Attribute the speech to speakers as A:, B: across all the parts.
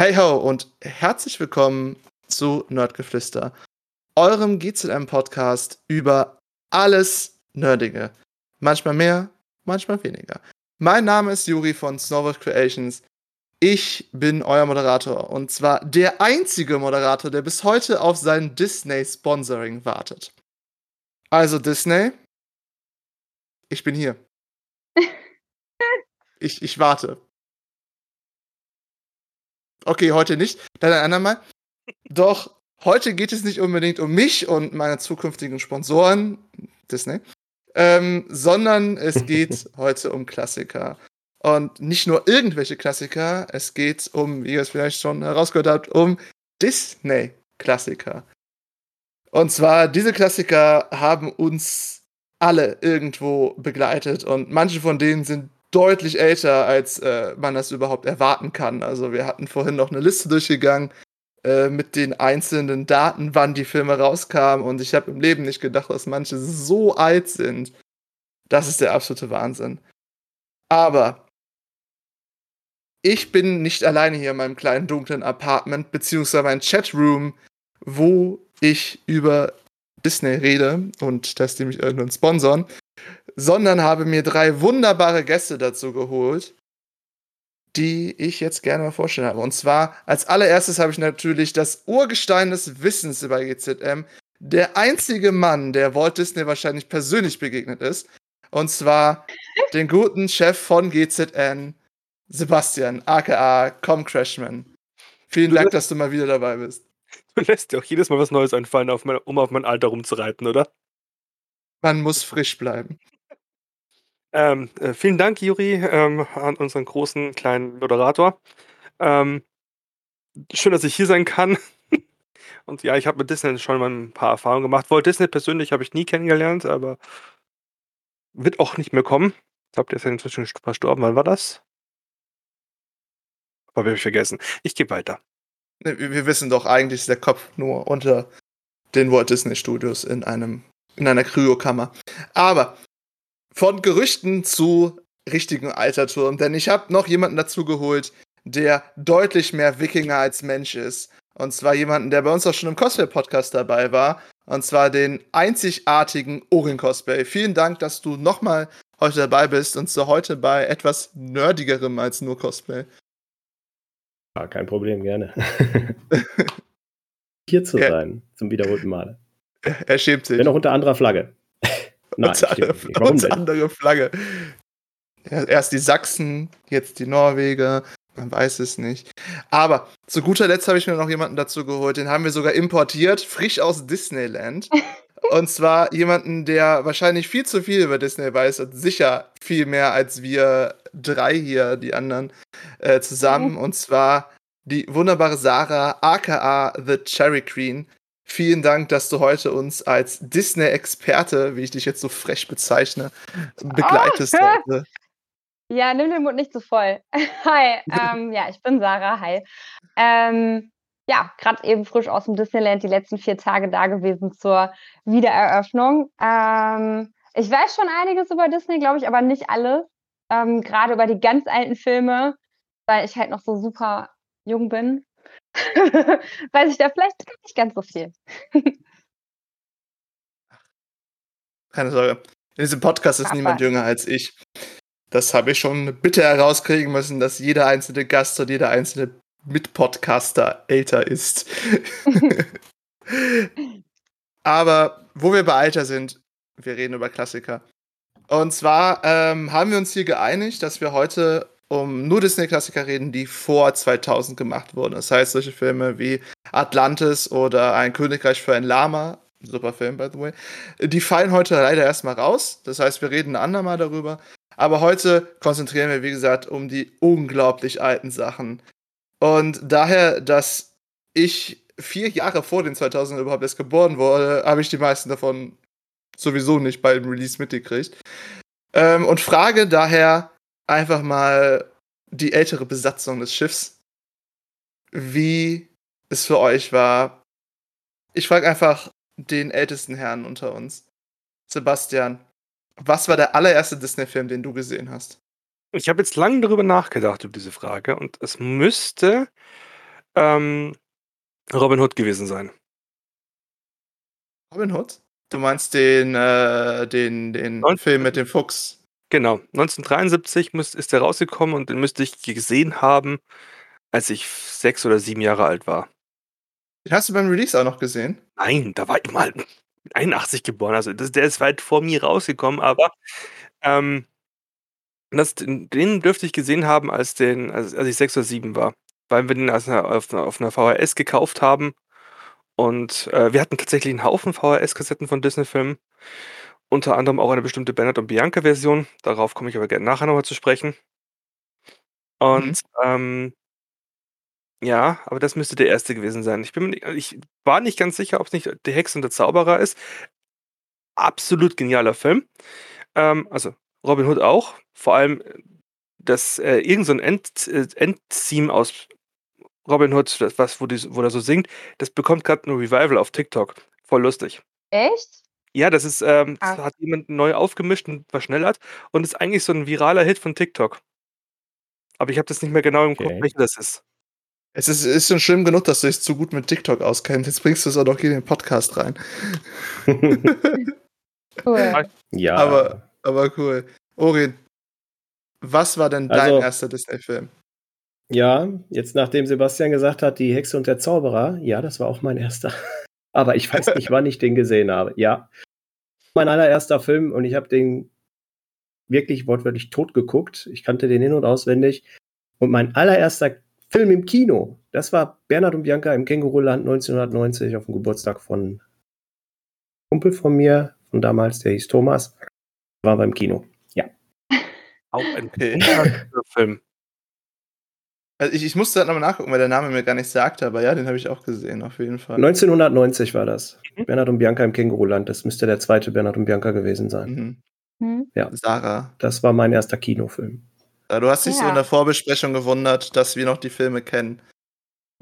A: Hey ho und herzlich willkommen zu Nerdgeflüster, eurem GZM-Podcast über alles Nerdige. Manchmal mehr, manchmal weniger. Mein Name ist Juri von Snowboard Creations. Ich bin euer Moderator und zwar der einzige Moderator, der bis heute auf sein Disney-Sponsoring wartet. Also Disney, ich bin hier. ich, ich warte. Okay, heute nicht. Dann ein andermal. Doch heute geht es nicht unbedingt um mich und meine zukünftigen Sponsoren, Disney, ähm, sondern es geht heute um Klassiker. Und nicht nur irgendwelche Klassiker, es geht um, wie ihr es vielleicht schon herausgehört habt, um Disney-Klassiker. Und zwar, diese Klassiker haben uns alle irgendwo begleitet und manche von denen sind deutlich älter, als äh, man das überhaupt erwarten kann. Also wir hatten vorhin noch eine Liste durchgegangen äh, mit den einzelnen Daten, wann die Filme rauskamen. Und ich habe im Leben nicht gedacht, dass manche so alt sind. Das ist der absolute Wahnsinn. Aber ich bin nicht alleine hier in meinem kleinen dunklen Apartment, beziehungsweise mein Chatroom, wo ich über Disney rede und dass die mich irgendwann sponsern sondern habe mir drei wunderbare Gäste dazu geholt, die ich jetzt gerne mal vorstellen habe. Und zwar als allererstes habe ich natürlich das Urgestein des Wissens über GZM, der einzige Mann, der Walt Disney wahrscheinlich persönlich begegnet ist. Und zwar den guten Chef von GZN, Sebastian, aka Com Crashman. Vielen Dank, dass du mal wieder dabei bist.
B: Du lässt dir auch jedes Mal was Neues einfallen, um auf mein Alter rumzureiten, oder?
A: Man muss frisch bleiben.
B: Ähm, äh, vielen Dank, Juri, ähm, an unseren großen kleinen Moderator. Ähm, schön, dass ich hier sein kann. Und ja, ich habe mit Disney schon mal ein paar Erfahrungen gemacht. Walt Disney persönlich habe ich nie kennengelernt, aber wird auch nicht mehr kommen. Ich glaube, der ist ja inzwischen verstorben. Wann war das? Habe ich vergessen. Ich gehe weiter.
A: Wir wissen doch, eigentlich ist der Kopf nur unter den Walt Disney Studios in einem in einer Kryokammer. Aber von Gerüchten zu richtigen Alterturm, denn ich habe noch jemanden dazu geholt, der deutlich mehr Wikinger als Mensch ist. Und zwar jemanden, der bei uns auch schon im Cosplay-Podcast dabei war. Und zwar den einzigartigen Orin-Cosplay. Vielen Dank, dass du nochmal heute dabei bist und so heute bei etwas nerdigerem als nur Cosplay.
C: Ja, kein Problem, gerne. Hier zu sein, zum wiederholten Male.
A: Er schämt sich.
C: Wenn auch unter anderer Flagge.
A: Nein, unter, andere, unter andere Flagge. Erst die Sachsen, jetzt die Norweger. Man weiß es nicht. Aber zu guter Letzt habe ich mir noch jemanden dazu geholt. Den haben wir sogar importiert, frisch aus Disneyland. und zwar jemanden, der wahrscheinlich viel zu viel über Disney weiß und sicher viel mehr als wir drei hier, die anderen, äh, zusammen. Mhm. Und zwar die wunderbare Sarah, aka The Cherry Queen. Vielen Dank, dass du heute uns als Disney-Experte, wie ich dich jetzt so frech bezeichne, begleitest.
D: Oh, ja, nimm den Mund nicht zu so voll. Hi, ähm, ja, ich bin Sarah. Hi. Ähm, ja, gerade eben frisch aus dem Disneyland die letzten vier Tage da gewesen zur Wiedereröffnung. Ähm, ich weiß schon einiges über Disney, glaube ich, aber nicht alles. Ähm, gerade über die ganz alten Filme, weil ich halt noch so super jung bin. weiß ich da vielleicht nicht ganz so viel.
A: Keine Sorge. In diesem Podcast ist Papa. niemand jünger als ich. Das habe ich schon bitte herauskriegen müssen, dass jeder einzelne Gast und jeder einzelne Mitpodcaster älter ist. Aber wo wir bei Alter sind, wir reden über Klassiker. Und zwar ähm, haben wir uns hier geeinigt, dass wir heute um nur Disney-Klassiker reden, die vor 2000 gemacht wurden. Das heißt, solche Filme wie Atlantis oder Ein Königreich für ein Lama, super Film, by the way, die fallen heute leider erstmal raus. Das heißt, wir reden ein andermal darüber. Aber heute konzentrieren wir, wie gesagt, um die unglaublich alten Sachen. Und daher, dass ich vier Jahre vor den 2000 überhaupt erst geboren wurde, habe ich die meisten davon sowieso nicht bei dem Release mitgekriegt. Ähm, und frage daher, einfach mal die ältere Besatzung des Schiffs, wie es für euch war. Ich frage einfach den ältesten Herrn unter uns. Sebastian, was war der allererste Disney-Film, den du gesehen hast?
B: Ich habe jetzt lange darüber nachgedacht, über diese Frage, und es müsste ähm, Robin Hood gewesen sein.
A: Robin Hood? Du meinst den, äh, den, den
B: Und-
A: Film mit dem Fuchs.
B: Genau, 1973 müsst, ist der rausgekommen und den müsste ich gesehen haben, als ich sechs oder sieben Jahre alt war.
A: Den hast du beim Release auch noch gesehen?
B: Nein, da war ich mal mit 81 geboren. Also das, der ist weit vor mir rausgekommen, aber ähm, das, den dürfte ich gesehen haben, als, den, als, als ich sechs oder sieben war. Weil wir den auf, einer, auf einer VHS gekauft haben. Und äh, wir hatten tatsächlich einen Haufen VHS-Kassetten von Disney-Filmen. Unter anderem auch eine bestimmte Bernhard und Bianca-Version. Darauf komme ich aber gerne nachher nochmal zu sprechen. Und ähm, ja, aber das müsste der erste gewesen sein. Ich, bin, nicht- ich war nicht ganz sicher, ob es nicht Die Hexe und der Zauberer ist. Absolut genialer Film. Ähm, also Robin Hood auch. Vor allem das äh, irgend so ein End, äh, Endtheme aus Robin Hood, das, was, wo, die, wo er so singt, das bekommt gerade ein Revival auf TikTok. Voll lustig.
D: Echt?
B: Ja, das ist, ähm, das
D: Ah.
B: hat jemand neu aufgemischt und verschnellert und ist eigentlich so ein viraler Hit von TikTok. Aber ich habe das nicht mehr genau im Kopf,
C: Okay.
B: welcher das ist.
A: Es ist, ist schon schlimm genug, dass du dich zu gut mit TikTok auskennst. Jetzt bringst du es auch noch hier in den Podcast rein.
D: Cool.
C: ja.
A: Aber- Aber cool. Orin, was war denn dein
C: Also-
A: erster Disney-Film?
C: Ja, jetzt nachdem Sebastian gesagt hat, die Hexe und der Zauberer, ja, das war auch mein erster. Aber ich weiß nicht, wann ich den gesehen habe. Ja, mein allererster Film und ich habe den wirklich wortwörtlich tot geguckt. Ich kannte den hin und auswendig. Und mein allererster Film im Kino, das war Bernhard und Bianca im Känguruland 1990 auf dem Geburtstag von einem Kumpel von mir, von damals, der hieß Thomas, war beim Kino.
B: Auch ein Film.
A: Also ich, ich musste halt nochmal nachgucken, weil der Name mir gar nicht sagte, aber ja, den habe ich auch gesehen, auf jeden Fall.
C: 1990 war das.
B: Mhm.
C: Bernhard und Bianca im Känguruland. Das müsste der zweite Bernhard und Bianca gewesen sein.
A: Mhm.
D: Hm?
A: Sarah,
C: Das war mein erster Kinofilm.
A: äh, du hast dich so
D: Ja.
A: in der Vorbesprechung gewundert, dass wir noch die Filme kennen.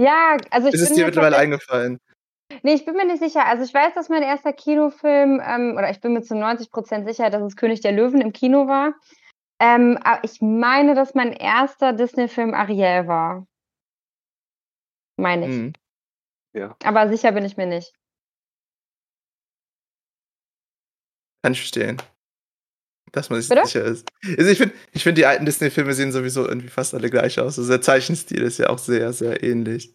D: Ja, also ich
A: Ist es
D: bin
A: dir
D: mir
A: mittlerweile eingefallen?
D: Nee, ich bin mir nicht sicher. Also ich weiß, dass mein erster Kinofilm, ähm, oder ich bin mir zu 90 Prozent sicher, dass es König der Löwen im Kino war. Ähm, aber ich meine, dass mein erster Disney-Film Ariel war. Meine ich.
A: Mhm.
D: Aber sicher bin ich mir nicht.
A: Kann ich verstehen. Dass man sich
D: Bitte?
A: sicher ist. Also ich finde, ich find, die alten Disney-Filme sehen sowieso irgendwie fast alle gleich aus. Also der Zeichenstil ist ja auch sehr, sehr ähnlich.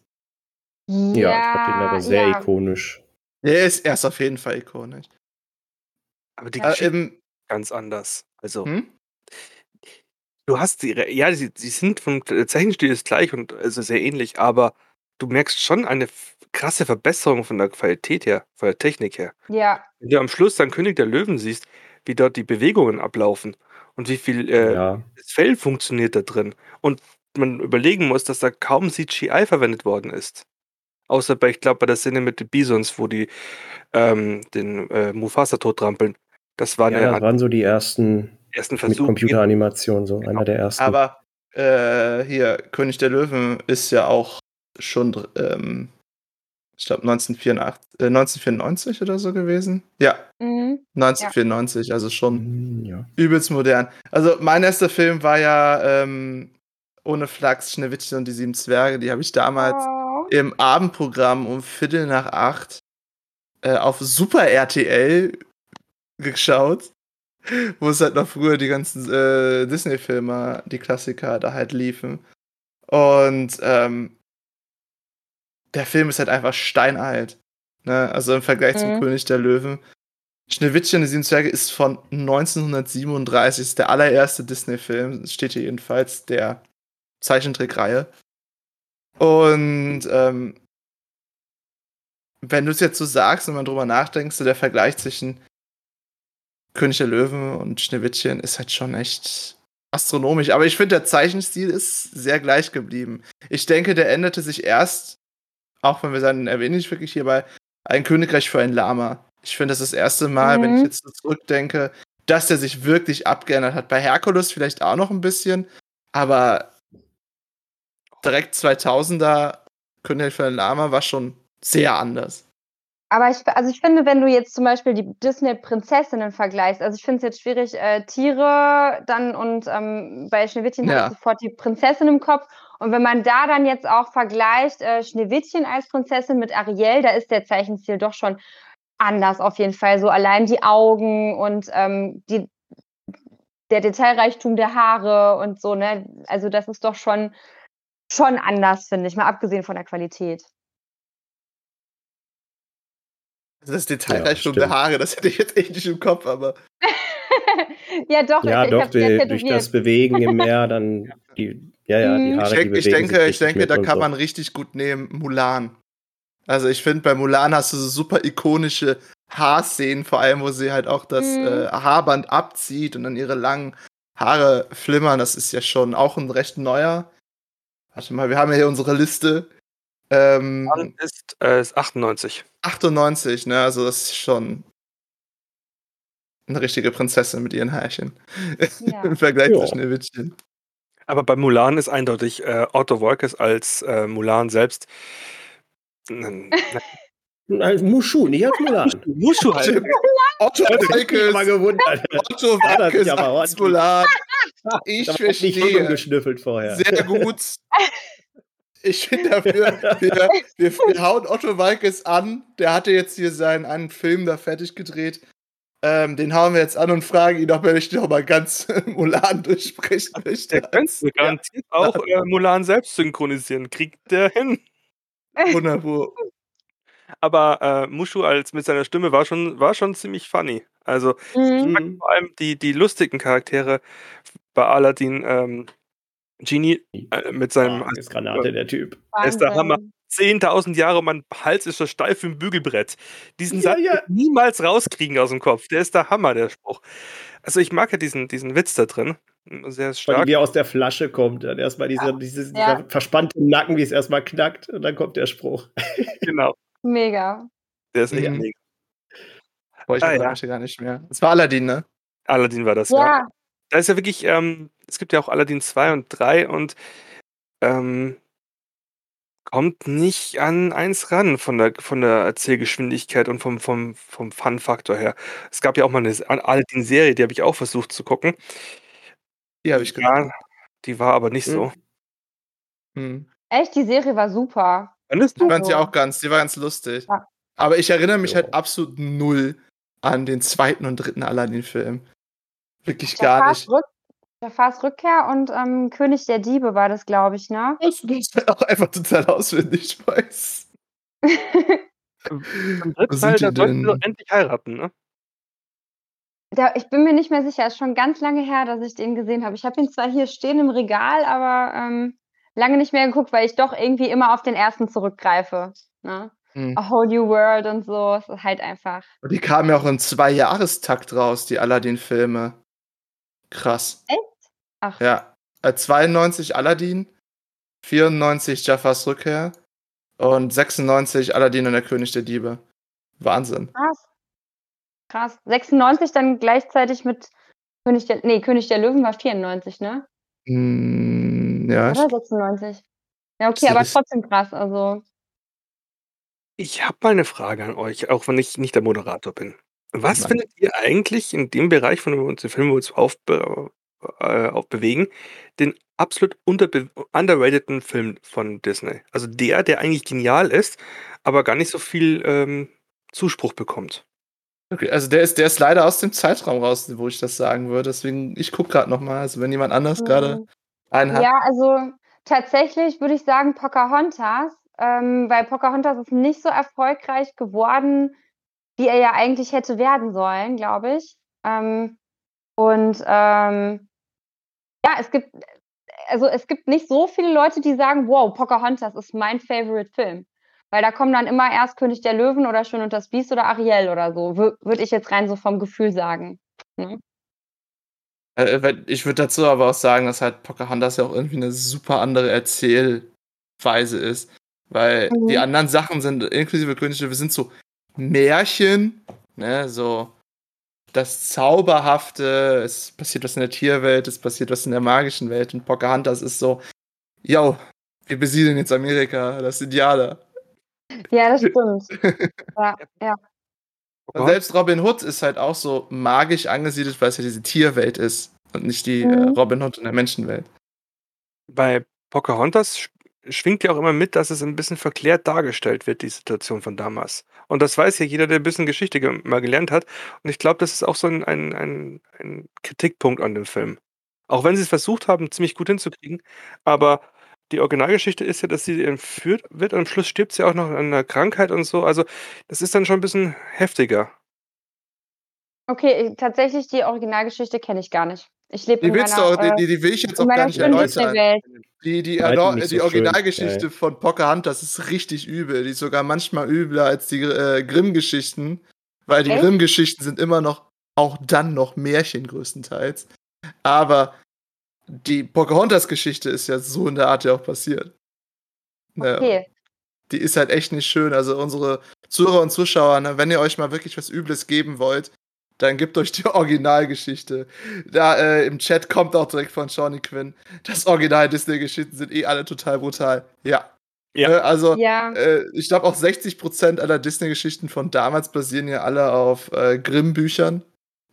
C: Ja, ich fand den aber sehr
D: ja.
C: ikonisch.
A: Er ist, er ist auf jeden Fall ikonisch.
B: Aber die
D: Ja.
A: Äh,
B: Geschichte
A: ähm,
B: ist ganz anders. Also,
A: hm?
B: Du hast die, ja, sie, sie sind vom der Zeichenstil ist gleich und also sehr ähnlich, aber du merkst schon eine krasse Verbesserung von der Qualität her, von der Technik her.
D: Ja,
B: Wenn du am Schluss dann König der Löwen siehst, wie dort die Bewegungen ablaufen und wie viel äh,
C: Ja,
B: das Fell funktioniert da drin und man überlegen muss, dass da kaum CGI verwendet worden ist. Außer bei, ich glaube, bei der Szene mit den Bisons, wo die ähm, den äh, Mufasa tottrampeln. Das waren
C: ja,
B: ja,
C: das waren so die ersten
B: ersten
C: mit
B: Versuche.
C: Computeranimation, so
B: Genau.
C: einer der ersten.
A: Aber äh, hier, König der Löwen ist ja auch schon, ähm, ich glaube, 1994, äh, 1994 oder so gewesen. Ja,
D: mhm.
A: 1994, also schon
C: Hm, ja.
A: übelst modern. Also mein erster Film war ja ähm, ohne Flachs, Schneewittchen und die sieben Zwerge. Die habe ich damals
D: Oh.
A: im Abendprogramm um Viertel nach acht äh, auf Super RTL geschaut, wo es halt noch früher die ganzen äh, Disney-Filme, die Klassiker da halt liefen. Und ähm, der Film ist halt einfach steinalt. Ne? Also im Vergleich zum
D: Mhm.
A: König der Löwen. Schneewittchen und die sieben Zwerge ist von 1937, ist der allererste Disney-Film, steht hier jedenfalls, der Zeichentrickreihe. Und ähm, wenn du es jetzt so sagst und man drüber nachdenkst, so der Vergleich zwischen König der Löwen und Schneewittchen ist halt schon echt astronomisch. Aber ich finde, der Zeichenstil ist sehr gleich geblieben. Ich denke, der änderte sich erst, auch wenn wir sagen, erwähne ich wirklich hierbei, ein Königreich für ein Lama. Ich finde, das ist das erste Mal, wenn ich
D: Mhm.
A: jetzt so zurückdenke, dass der sich wirklich abgeändert hat. Bei Herkules vielleicht auch noch ein bisschen, aber direkt 2000er Königreich für ein Lama war schon sehr anders.
D: Aber ich, also ich finde, wenn du jetzt zum Beispiel die Disney-Prinzessinnen vergleichst, also ich finde es jetzt schwierig, äh, Tiere dann und ähm, bei Schneewittchen
A: Ja.
D: habe ich sofort die Prinzessin im Kopf. Und wenn man da dann jetzt auch vergleicht, äh, Schneewittchen als Prinzessin mit Ariel, da ist der Zeichenstil doch schon anders auf jeden Fall. So allein die Augen und ähm, die, der Detailreichtum der Haare und so, ne? Also das ist doch schon, schon anders, finde ich, mal abgesehen von der Qualität.
A: Das Detailreichtum
C: Ja,
A: der. Haare, das hätte ich jetzt echt nicht im Kopf, aber
D: ja, doch,
C: Ja,
D: ich,
C: doch,
D: ich
C: die, durch das. Bewegen im Meer, dann die, ja, ja, die
D: Mhm.
C: Haare,
A: ich,
C: die
A: ich denke,
C: sich
A: ich denke, da kann
C: so.
A: man richtig gut nehmen Mulan. Also ich finde, bei Mulan hast du so super ikonische Haarszenen, vor allem, wo sie halt auch das
D: Mhm.
A: äh, Haarband abzieht und dann ihre langen Haare flimmern. Das ist ja schon auch ein recht neuer. Warte mal, wir haben ja hier unsere Liste. Ähm,
B: Dann ist äh, ist 98.
A: 98, ne? Also das ist schon eine richtige Prinzessin mit ihren Härchen.
D: Ja.
A: Im Vergleich
C: Ja.
A: zu Schneewittchen.
B: Aber bei Mulan ist eindeutig äh, Otto Wolkes als äh, Mulan selbst.
C: Als Mushu, nicht als Mulan.
B: Mushu halt.
A: Otto Walkes,
C: mal gewundert.
A: Otto Walkes
C: aber
A: als. Mulan. Ich
C: war nicht
A: verstehe.
C: rumgeschnüffelt vorher.
A: Sehr gut. Ich finde dafür, wir, wir, wir hauen Otto Walkes an. Der hatte jetzt hier seinen einen Film da fertig gedreht. Ähm, den hauen wir jetzt an und fragen ihn, ob er nicht noch mal ganz Mulan durchsprechen
B: Der
A: möchte.
B: könnte garantiert auch äh, Mulan selbst synchronisieren. Kriegt der hin.
A: Wunderbar.
B: Aber äh, Mushu als mit seiner Stimme war schon, war schon ziemlich funny. Also
D: Mhm.
C: Mhm.
B: vor allem die, die lustigen Charaktere bei Aladdin, ähm, Genie äh, mit seinem
C: Ah, ist Granate, der Typ.
B: Er ist der. Hammer. 10.000 Jahre, mein Hals ist so steif wie ein Bügelbrett. Diesen
C: Ja,
B: Satz
C: ja.
B: niemals rauskriegen aus dem Kopf. Der ist der Hammer, der Spruch. Also ich mag ja diesen, diesen Witz da drin. Sehr
C: Weil
B: stark.
C: die wie aus der Flasche kommt. Dann erstmal dieser, dieses,
D: Ja.
C: dieser verspannte Nacken, wie es erstmal knackt, und dann kommt der Spruch.
B: Genau.
D: Mega.
B: Der ist echt mega.
A: Boah, ich
B: Ah,
A: erinnere
B: ja.
A: mich gar nicht mehr. Das war Aladdin, ne?
B: Aladdin war das, ja. Da ist ja wirklich, ähm, es gibt ja auch Aladdin 2 und 3 und ähm, kommt nicht an eins ran von der, von der Erzählgeschwindigkeit und vom, vom, vom Fun-Faktor her. Es gab ja auch mal eine Aladdin-Serie, die habe ich auch versucht zu gucken.
A: Die habe ich gesehen.
B: Die war aber nicht so.
A: Hm.
D: echt, die Serie war super.
B: Fandest
A: Ich
B: du?
A: fand sie auch ganz, die war ganz lustig.
D: Ja.
A: Aber ich erinnere mich halt absolut null an den zweiten und dritten Aladdin-Film. Wirklich
D: Jafars
A: gar nicht.
D: Rück Jafars Rückkehr und ähm, König der Diebe war das, glaube ich, ne?
A: Das halt auch einfach total auswendig weiß.
B: Im dritten
A: sind
B: Teil,
A: die
B: da sollten sie doch endlich heiraten, ne?
D: Da, ich bin mir nicht mehr sicher, ist schon ganz lange her, dass ich den gesehen habe. Ich habe ihn zwar hier stehen im Regal, aber ähm, lange nicht mehr geguckt, weil ich doch irgendwie immer auf den ersten zurückgreife. Ne?
A: Hm.
D: A Whole New World und so. Es ist halt einfach.
A: Und die kamen ja auch im Zwei-Jahrestakt raus, die Aladdin-Filme. Krass.
D: Ach,
A: Ja. Äh, 92 Aladdin, 94 Jafars Rückkehr und 96 Aladdin und der König der Diebe. Wahnsinn.
D: krass. Krass. 96 dann gleichzeitig mit König der, nee, König der Löwen war 94, ne?
A: Hm, ja,
D: Oder
A: ich,
D: 96? Ja, okay, aber trotzdem krass. Also,
B: Ich habe mal eine Frage an euch, auch wenn ich nicht der Moderator bin. Was
A: Nein.
B: findet ihr eigentlich in dem Bereich, von dem wir uns den Film, wo wir uns aufbe äh, aufbewegen, den absolut underrateden Film von Disney? Also der, der eigentlich genial ist, aber gar nicht so viel ähm, Zuspruch bekommt.
A: okay, also der ist, der ist leider aus dem Zeitraum raus, wo ich das sagen würde. Deswegen, ich gucke gerade nochmal. Also wenn jemand anders gerade
D: mhm.
A: einen hat.
D: Ja, also tatsächlich würde ich sagen Pocahontas, ähm, weil Pocahontas ist nicht so erfolgreich geworden, wie er ja eigentlich hätte werden sollen, glaube ich. Ähm, und ähm, ja, es gibt, also es gibt nicht so viele Leute, die sagen, wow, Pocahontas ist mein Favorite Film. Weil da kommen dann immer erst König der Löwen oder Schön und das Biest oder Ariel oder so, würde ich jetzt rein so vom Gefühl sagen.
A: Äh, weil ich würde dazu aber auch sagen, dass halt Pocahontas ja auch irgendwie eine super andere Erzählweise ist. Weil
D: Mhm.
A: die anderen Sachen sind, inklusive König der Löwen, sind so Märchen, ne, so das Zauberhafte, es passiert was in der Tierwelt, es passiert was in der magischen Welt und Pocahontas ist so, yo, wir besiedeln jetzt Amerika, das Indianer.
D: Ja, das stimmt. Ja, ja.
A: Und selbst Robin Hood ist halt auch so magisch angesiedelt, weil es ja diese Tierwelt ist und nicht die äh,
D: Mhm.
A: Robin Hood in der Menschenwelt.
B: Bei Pocahontas schwingt ja auch immer mit, dass es ein bisschen verklärt dargestellt wird, die Situation von damals. Und das weiß ja jeder, der ein bisschen Geschichte ge mal gelernt hat. Und ich glaube, das ist auch so ein ein ein ein Kritikpunkt an dem Film. Auch wenn sie's versucht haben, ziemlich gut hinzukriegen, aber die Originalgeschichte ist ja, dass sie entführt wird und am Schluss stirbt sie auch noch an 'ner Krankheit und so. Also, das ist dann schon 'n bisschen heftiger.
D: Okay, äh, tatsächlich die Originalgeschichte kenne ich gar nicht. Ich lebe
A: Die
D: in
A: willst du
D: meiner,
A: auch die
D: äh
A: die die will ich jetzt auch gar nicht erläutern. Die die die
C: so schön,
A: Originalgeschichte
C: ja.
A: von Pocahontas ist richtig übel. Die ist sogar manchmal übler als die, äh, Grimm-Geschichten, weil die
D: Echt?
A: Grimm-Geschichten sind immer noch auch dann noch Märchen größtenteils. Aber die Pocahontas-Geschichte ist ja so in der Art ja auch passiert. Ne,
D: Okay.
A: die ist halt echt nicht schön. Also unsere Zuhörer und Zuschauer, ne, wenn ihr euch mal wirklich was Übles geben wollt, dann gebt euch die Originalgeschichte. Da äh, im Chat kommt auch direkt von Shawnee Quinn. Das Original Disney-Geschichten sind eh alle total brutal. Ja.
B: Ja.
A: Äh, also,
D: Ja.
A: äh, ich glaube auch 60% aller Disney-Geschichten von damals basieren ja alle auf äh, Grimm-Büchern.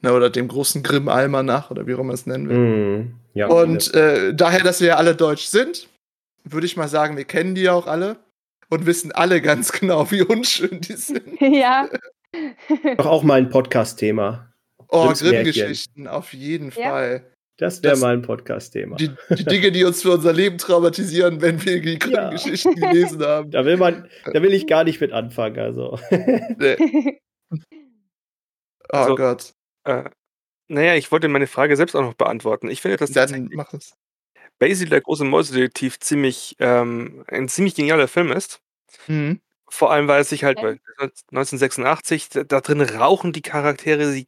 A: Ne, oder dem großen Grimm-Almanach oder wie auch immer man es nennen will.
C: Mhm. Ja,
A: Und äh, daher, dass wir ja alle deutsch sind, würde ich mal sagen, wir kennen die ja auch alle und wissen alle ganz genau, wie unschön die sind.
D: Ja.
C: Doch auch mal ein Podcast-Thema.
A: Oh. Grimm-Geschichten, auf jeden
D: Ja.
A: Fall.
C: Das wäre mal ein Podcast-Thema.
A: Die, die Dinge, die uns für unser Leben traumatisieren, wenn wir die
C: Ja.
A: Grimm-Geschichten gelesen haben.
C: Da will man, da will ich gar nicht mit anfangen. Also.
A: Nee. Oh
B: Also-
A: Gott.
B: Äh, na ja, ich wollte meine Frage selbst auch noch beantworten. Ich finde, dass
A: Dann
B: tatsächlich
A: mach es.
B: Basil, der große Mäusedetektiv, ziemlich ähm, ein ziemlich genialer Film ist.
A: Mhm.
B: Vor allem, weil es sich halt
D: Okay.
B: bei 1986, da, da drin rauchen die Charaktere, sie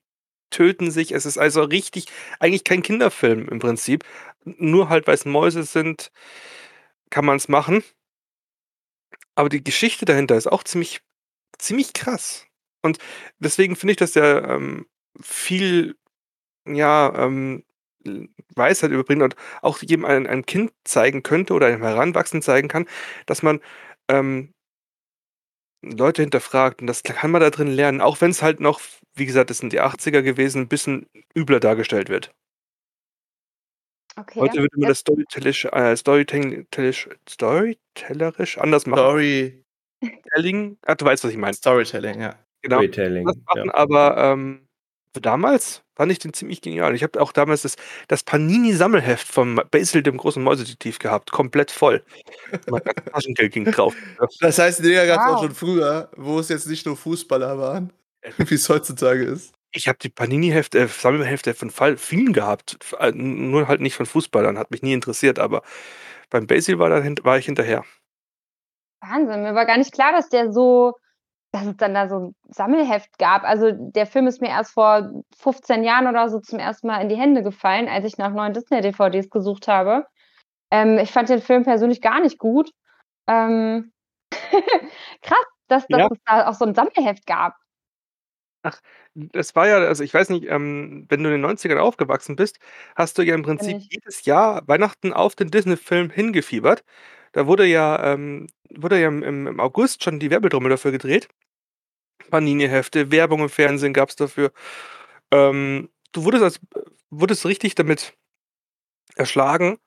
B: töten sich. Es ist also richtig, eigentlich kein Kinderfilm im Prinzip. Nur halt, weil es Mäuse sind, kann man es machen. Aber die Geschichte dahinter ist auch ziemlich, ziemlich krass. Und deswegen finde ich, dass der ähm, viel, ja, ähm, Weisheit überbringt und auch jedem ein, ein Kind zeigen könnte oder einem Heranwachsenden zeigen kann, dass man ähm, Leute hinterfragt und das kann man da drin lernen, auch wenn es halt noch, wie gesagt, das sind die 80er gewesen, ein bisschen übler dargestellt wird.
D: Okay.
B: Heute würde man
D: Ja.
B: das storytellisch, äh, storytellisch, storytellerisch anders machen.
A: Story,
B: Telling, ah, du weißt, was ich meine.
A: Storytelling, ja.
B: Genau.
C: Storytelling.
B: Das machen,
C: Ja.
B: aber ähm, damals fand ich den ziemlich genial. Ich habe auch damals das, das Panini-Sammelheft vom Basil, dem großen Mäusedetektiv, gehabt. Komplett voll. Mein Taschengeld ging drauf.
A: Das heißt, die Dinger gab es auch
D: Wow.
A: schon früher, wo es jetzt nicht nur Fußballer waren, wie es heutzutage ist.
B: Ich habe die Panini-Hefte, äh, Sammelhefte von Fall vielen gehabt. Äh, Nur halt nicht von Fußballern, hat mich nie interessiert, aber beim Basil war, da, war ich hinterher.
D: Wahnsinn, mir war gar nicht klar, dass der so, dass es dann da so ein Sammelheft gab. Also der Film ist mir erst vor 15 Jahren oder so zum ersten Mal in die Hände gefallen, als ich nach neuen Disney-DVDs gesucht habe. Ähm, ich fand den Film persönlich gar nicht gut. Ähm, krass, dass, dass
B: Ja.
D: es da auch so ein Sammelheft gab.
B: Das war ja, also ich weiß nicht, ähm, wenn du in den 90ern aufgewachsen bist, hast du ja im Prinzip jedes Jahr Weihnachten auf den Disney-Film hingefiebert. Da wurde ja, ähm, wurde ja im, im im August schon die Werbetrommel dafür gedreht. Panini-Hefte, Werbung im Fernsehen gab es dafür. Ähm, du wurdest, als, wurdest richtig damit erschlagen.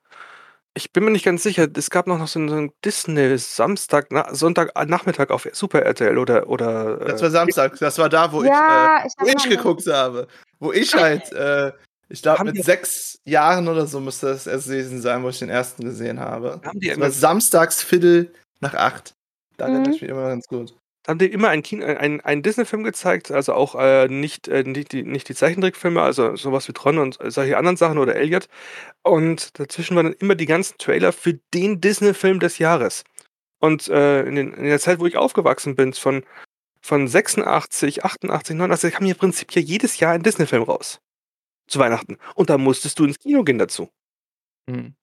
B: Ich bin mir nicht ganz sicher, es gab noch so einen, so einen Disney-Samstag, na, Sonntagnachmittag auf Super RTL oder. oder
A: Das
B: äh,
A: war Samstag, das war da, wo
D: ja, ich,
A: ich, äh, wo
D: erinnere
A: ich
D: mich.
A: geguckt habe. Wo ich halt, äh, ich glaube, mit
B: die-
A: sechs Jahren oder so müsste das erst gewesen sein, wo ich den ersten gesehen habe.
B: Haben die
A: Das war samstags Viertel nach acht. Da erinnere
D: Mhm.
A: ich mich immer ganz gut.
B: Haben die immer einen, Kino, einen, einen Disney-Film gezeigt, also auch äh, nicht, äh, nicht, die, nicht die Zeichentrickfilme, also sowas wie Tron und solche anderen Sachen oder Elliot. Und dazwischen waren dann immer die ganzen Trailer für den Disney-Film des Jahres. Und äh, in, den, in der Zeit, wo ich aufgewachsen bin, von, von 86, 88, 89, kam hier im Prinzip ja jedes Jahr ein Disney-Film raus. Zu Weihnachten. Und da musstest du ins Kino gehen dazu.
A: Mhm.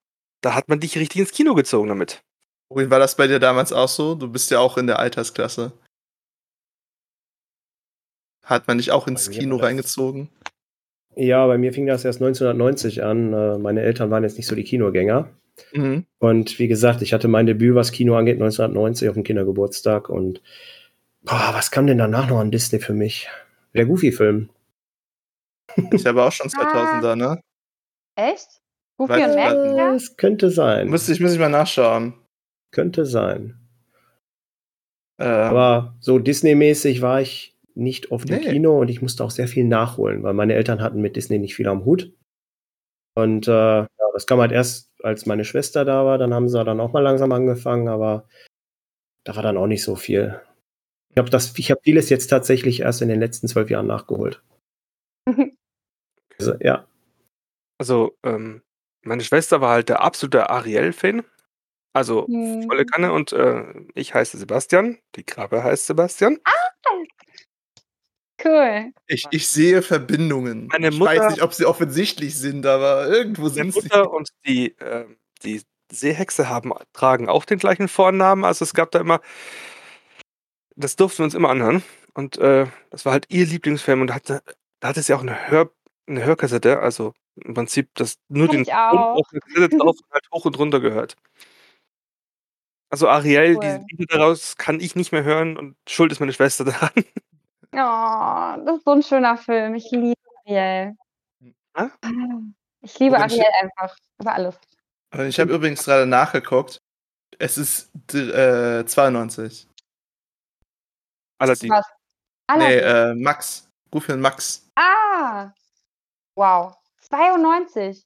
B: Da hat man dich richtig ins Kino gezogen damit.
A: War das bei dir damals auch so? Du bist ja auch in der Altersklasse. Hat man dich auch ins Kino
C: das-
A: reingezogen?
C: Ja, bei mir fing das erst 1990 an. Äh, meine Eltern waren jetzt nicht so die Kinogänger.
A: Mhm.
C: Und wie gesagt, ich hatte mein Debüt, was Kino angeht, 1990 auf dem Kindergeburtstag. Und boah, was kam denn danach noch an Disney für mich? Der Goofy-Film.
A: Ist ja aber auch schon 2000er, ne?
D: Echt? Goofy
A: Weiß
D: und Max? Ja?
C: Es könnte sein.
A: Müsste ich, muss ich mal nachschauen.
C: Könnte sein.
A: Ähm,
C: Aber so Disney-mäßig war ich nicht oft im
A: Nee.
C: Kino und ich musste auch sehr viel nachholen, weil meine Eltern hatten mit Disney nicht viel am Hut. Und äh, ja, das kam halt erst, als meine Schwester da war, dann haben sie dann auch mal langsam angefangen, aber da war dann auch nicht so viel. Ich habe das, ich habe vieles jetzt tatsächlich erst in den letzten zwölf Jahren nachgeholt. Also, ja,
B: Also, ähm, meine Schwester war halt der absolute Ariel-Fan. Also
D: Hm.
B: volle Kanne und äh, ich heiße Sebastian. Die Krabbe heißt Sebastian.
D: Cool.
A: ich, ich sehe Verbindungen.
B: Meine
A: ich
B: Mutter-
A: weiß nicht, ob sie offensichtlich sind, aber irgendwo
B: Meine
A: sind sie.
B: Mutter und die, ähm, die Seehexe haben, tragen auch den gleichen Vornamen. Also es gab da immer, das durften wir uns immer anhören. Und äh, das war halt ihr Lieblingsfilm und hatte, da hatte sie auch eine, Hör, eine Hörkassette, also im Prinzip das nur
D: Hab
B: den
D: ich
B: Kassette drauf und halt hoch und runter gehört. Also Ariel,
D: Cool.
B: diese Lieder daraus kann ich nicht mehr hören und schuld ist meine Schwester daran.
D: Oh, das ist so ein schöner Film. Ich liebe Ariel.
B: Hä?
D: Ich liebe Ariel einfach. Über alles.
A: Und ich habe übrigens gerade nachgeguckt. Es ist äh, 92.
B: Aladdin.
D: Was?
A: Nee,
D: Aladdin.
A: äh, Max. Goofy und Max.
D: Ah! Wow. 92.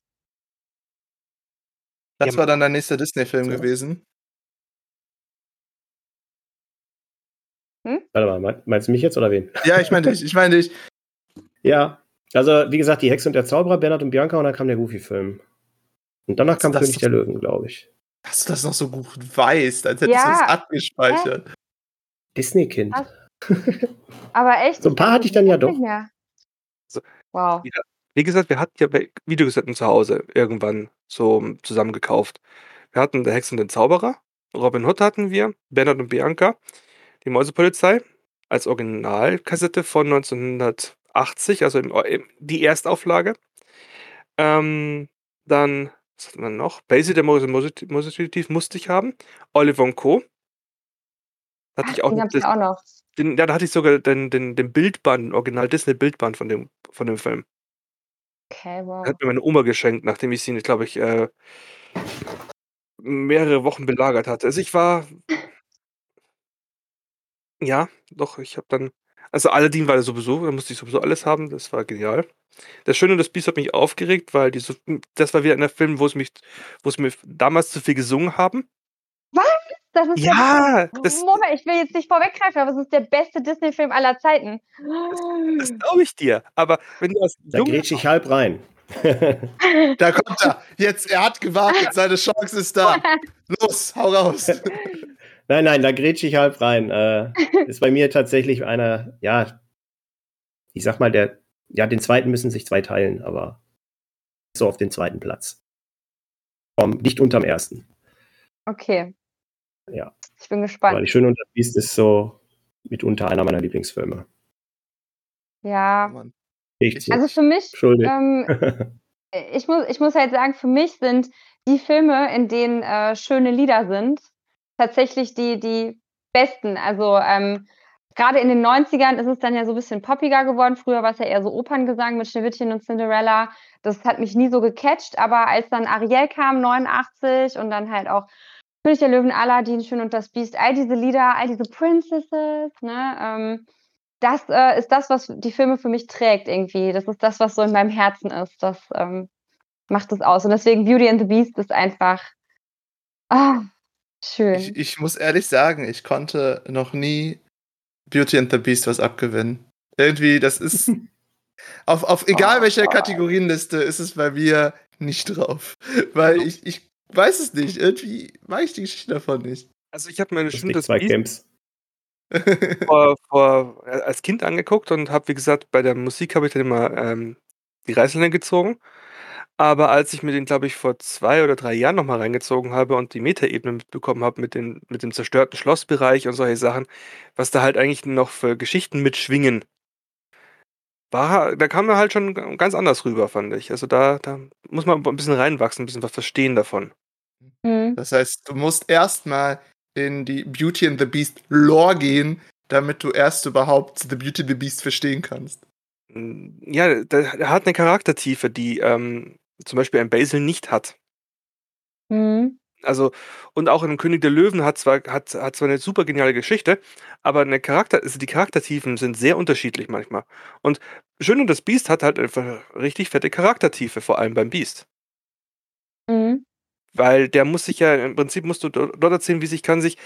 A: Das
B: Ja,
A: war dann der nächste Disney-Film
C: So.
A: Gewesen.
C: warte mal, mein- meinst du mich jetzt oder wen?
A: Ja, ich meine dich, ich meine dich.
C: Ja, also wie gesagt, die Hexe und der Zauberer, Bernhard und Bianca und dann kam der Goofy-Film. Und danach kam
A: Das-
C: König der Löwen, glaube ich.
A: Dass du das noch so gut weißt, als hättest
D: Ja.
A: du es abgespeichert.
C: Disney-Kind.
D: Was? Aber echt.
C: So ein paar hatte ich dann ja doch.
B: So.
D: Wow.
B: Wie gesagt, wir hatten ja bei Videokassetten zu Hause irgendwann so zusammengekauft. Wir hatten der Hex und den Zauberer, Robin Hood hatten wir, Bernhard und Bianca, die Mäusepolizei als Originalkassette von 1980, also im, im, die Erstauflage. Ähm, dann, was hatten wir noch? Basie, der Mäusedetektiv musste ich haben. Oliver und Co. Hatte ich auch
D: Den
B: noch
D: hab ich
B: das,
D: auch noch.
B: den, ja, da hatte ich sogar den, den, den Bildband, Original Disney-Bildband von dem, von dem Film.
D: Okay, wow.
B: Hat mir meine Oma geschenkt, nachdem ich sie, glaube ich, äh, mehrere Wochen belagert hatte. Also ich war. Ja, doch, ich habe dann. Also Aladdin war sowieso, da musste ich sowieso alles haben, das war genial. Das Schöne und das Biest hat mich aufgeregt, weil die so, das war wieder einer Film, wo es mich, wo es mir damals zu viel gesungen haben.
D: Das ist
B: Ja,
D: der,
B: das,
D: Moment, ich will jetzt nicht vorweggreifen, aber es ist der beste Disney-Film aller Zeiten.
B: das glaube ich dir. Aber wenn du als
C: Da grätsch ich halb rein.
A: Da kommt er. Jetzt, er hat gewartet, seine Chance ist da. Los, hau raus.
C: nein, nein, da grätsch ich halb rein. Äh, ist bei mir tatsächlich einer, ja, ich sag mal, der, ja, den zweiten müssen sich zwei teilen, aber so auf den zweiten Platz. Um, nicht unterm ersten.
D: Okay.
C: Ja.
D: Ich bin
C: Aber
D: gespannt.
C: die Schöne und das Biest ist so mitunter einer meiner Lieblingsfilme.
D: Ja.
A: Mann.
C: Ich so.
D: Also für mich,
C: Entschuldigung.
D: ähm, ich, muss, ich muss halt sagen, für mich sind die Filme, in denen äh, schöne Lieder sind, tatsächlich die, die besten. Also ähm, gerade in den 90ern ist es dann ja so ein bisschen poppiger geworden. Früher war es ja eher so Operngesang mit Schneewittchen und Cinderella. Das hat mich nie so gecatcht, aber als dann Ariel kam, 89 und dann halt auch König der Löwen, Aladdin, Schön und das Biest, all diese Lieder, all diese Princesses, ne, ähm, das äh, ist das, was die Filme für mich trägt irgendwie. Das ist das, was so in meinem Herzen ist. Das ähm, macht es aus. Und deswegen Beauty and the Beast ist einfach ah, schön.
A: Ich, ich muss ehrlich sagen, ich konnte noch nie Beauty and the Beast was abgewinnen. Irgendwie, das ist. auf, auf egal
D: Oh,
A: welcher
D: Gott.
A: Kategorienliste ist es bei mir nicht drauf. Weil ich, ich weiß es nicht. Irgendwie mag ich die Geschichte davon nicht.
B: Also ich habe mir eine
C: Das
B: Stunde das
C: zwei Camps.
B: vor, vor, äh, als Kind angeguckt und habe, wie gesagt, bei der Musik habe ich dann immer ähm, die Reißleine gezogen. Aber als ich mir den, glaube ich, vor zwei oder drei Jahren nochmal reingezogen habe und die Metaebene mitbekommen habe mit, den, mit dem zerstörten Schlossbereich und solche Sachen, was da halt eigentlich noch für Geschichten mitschwingen, war, da kam er halt schon ganz anders rüber, fand ich. Also da, da muss man ein bisschen reinwachsen, ein bisschen was verstehen davon.
A: Mhm. Das heißt, du musst erstmal in die Beauty and the Beast Lore gehen, damit du erst überhaupt The Beauty and the Beast verstehen kannst.
B: Ja, er hat eine Charaktertiefe, die ähm, zum Beispiel ein Basil nicht hat. Mhm. Also, und auch in König der Löwen hat zwar, hat, hat zwar eine super geniale Geschichte, aber eine Charakter, also die Charaktertiefen sind sehr unterschiedlich manchmal. Und Schön und das Biest hat halt einfach richtig fette Charaktertiefe, vor allem beim Biest. Mhm. Weil der muss sich ja, im Prinzip musst du dort erzählen, wie sich kann sich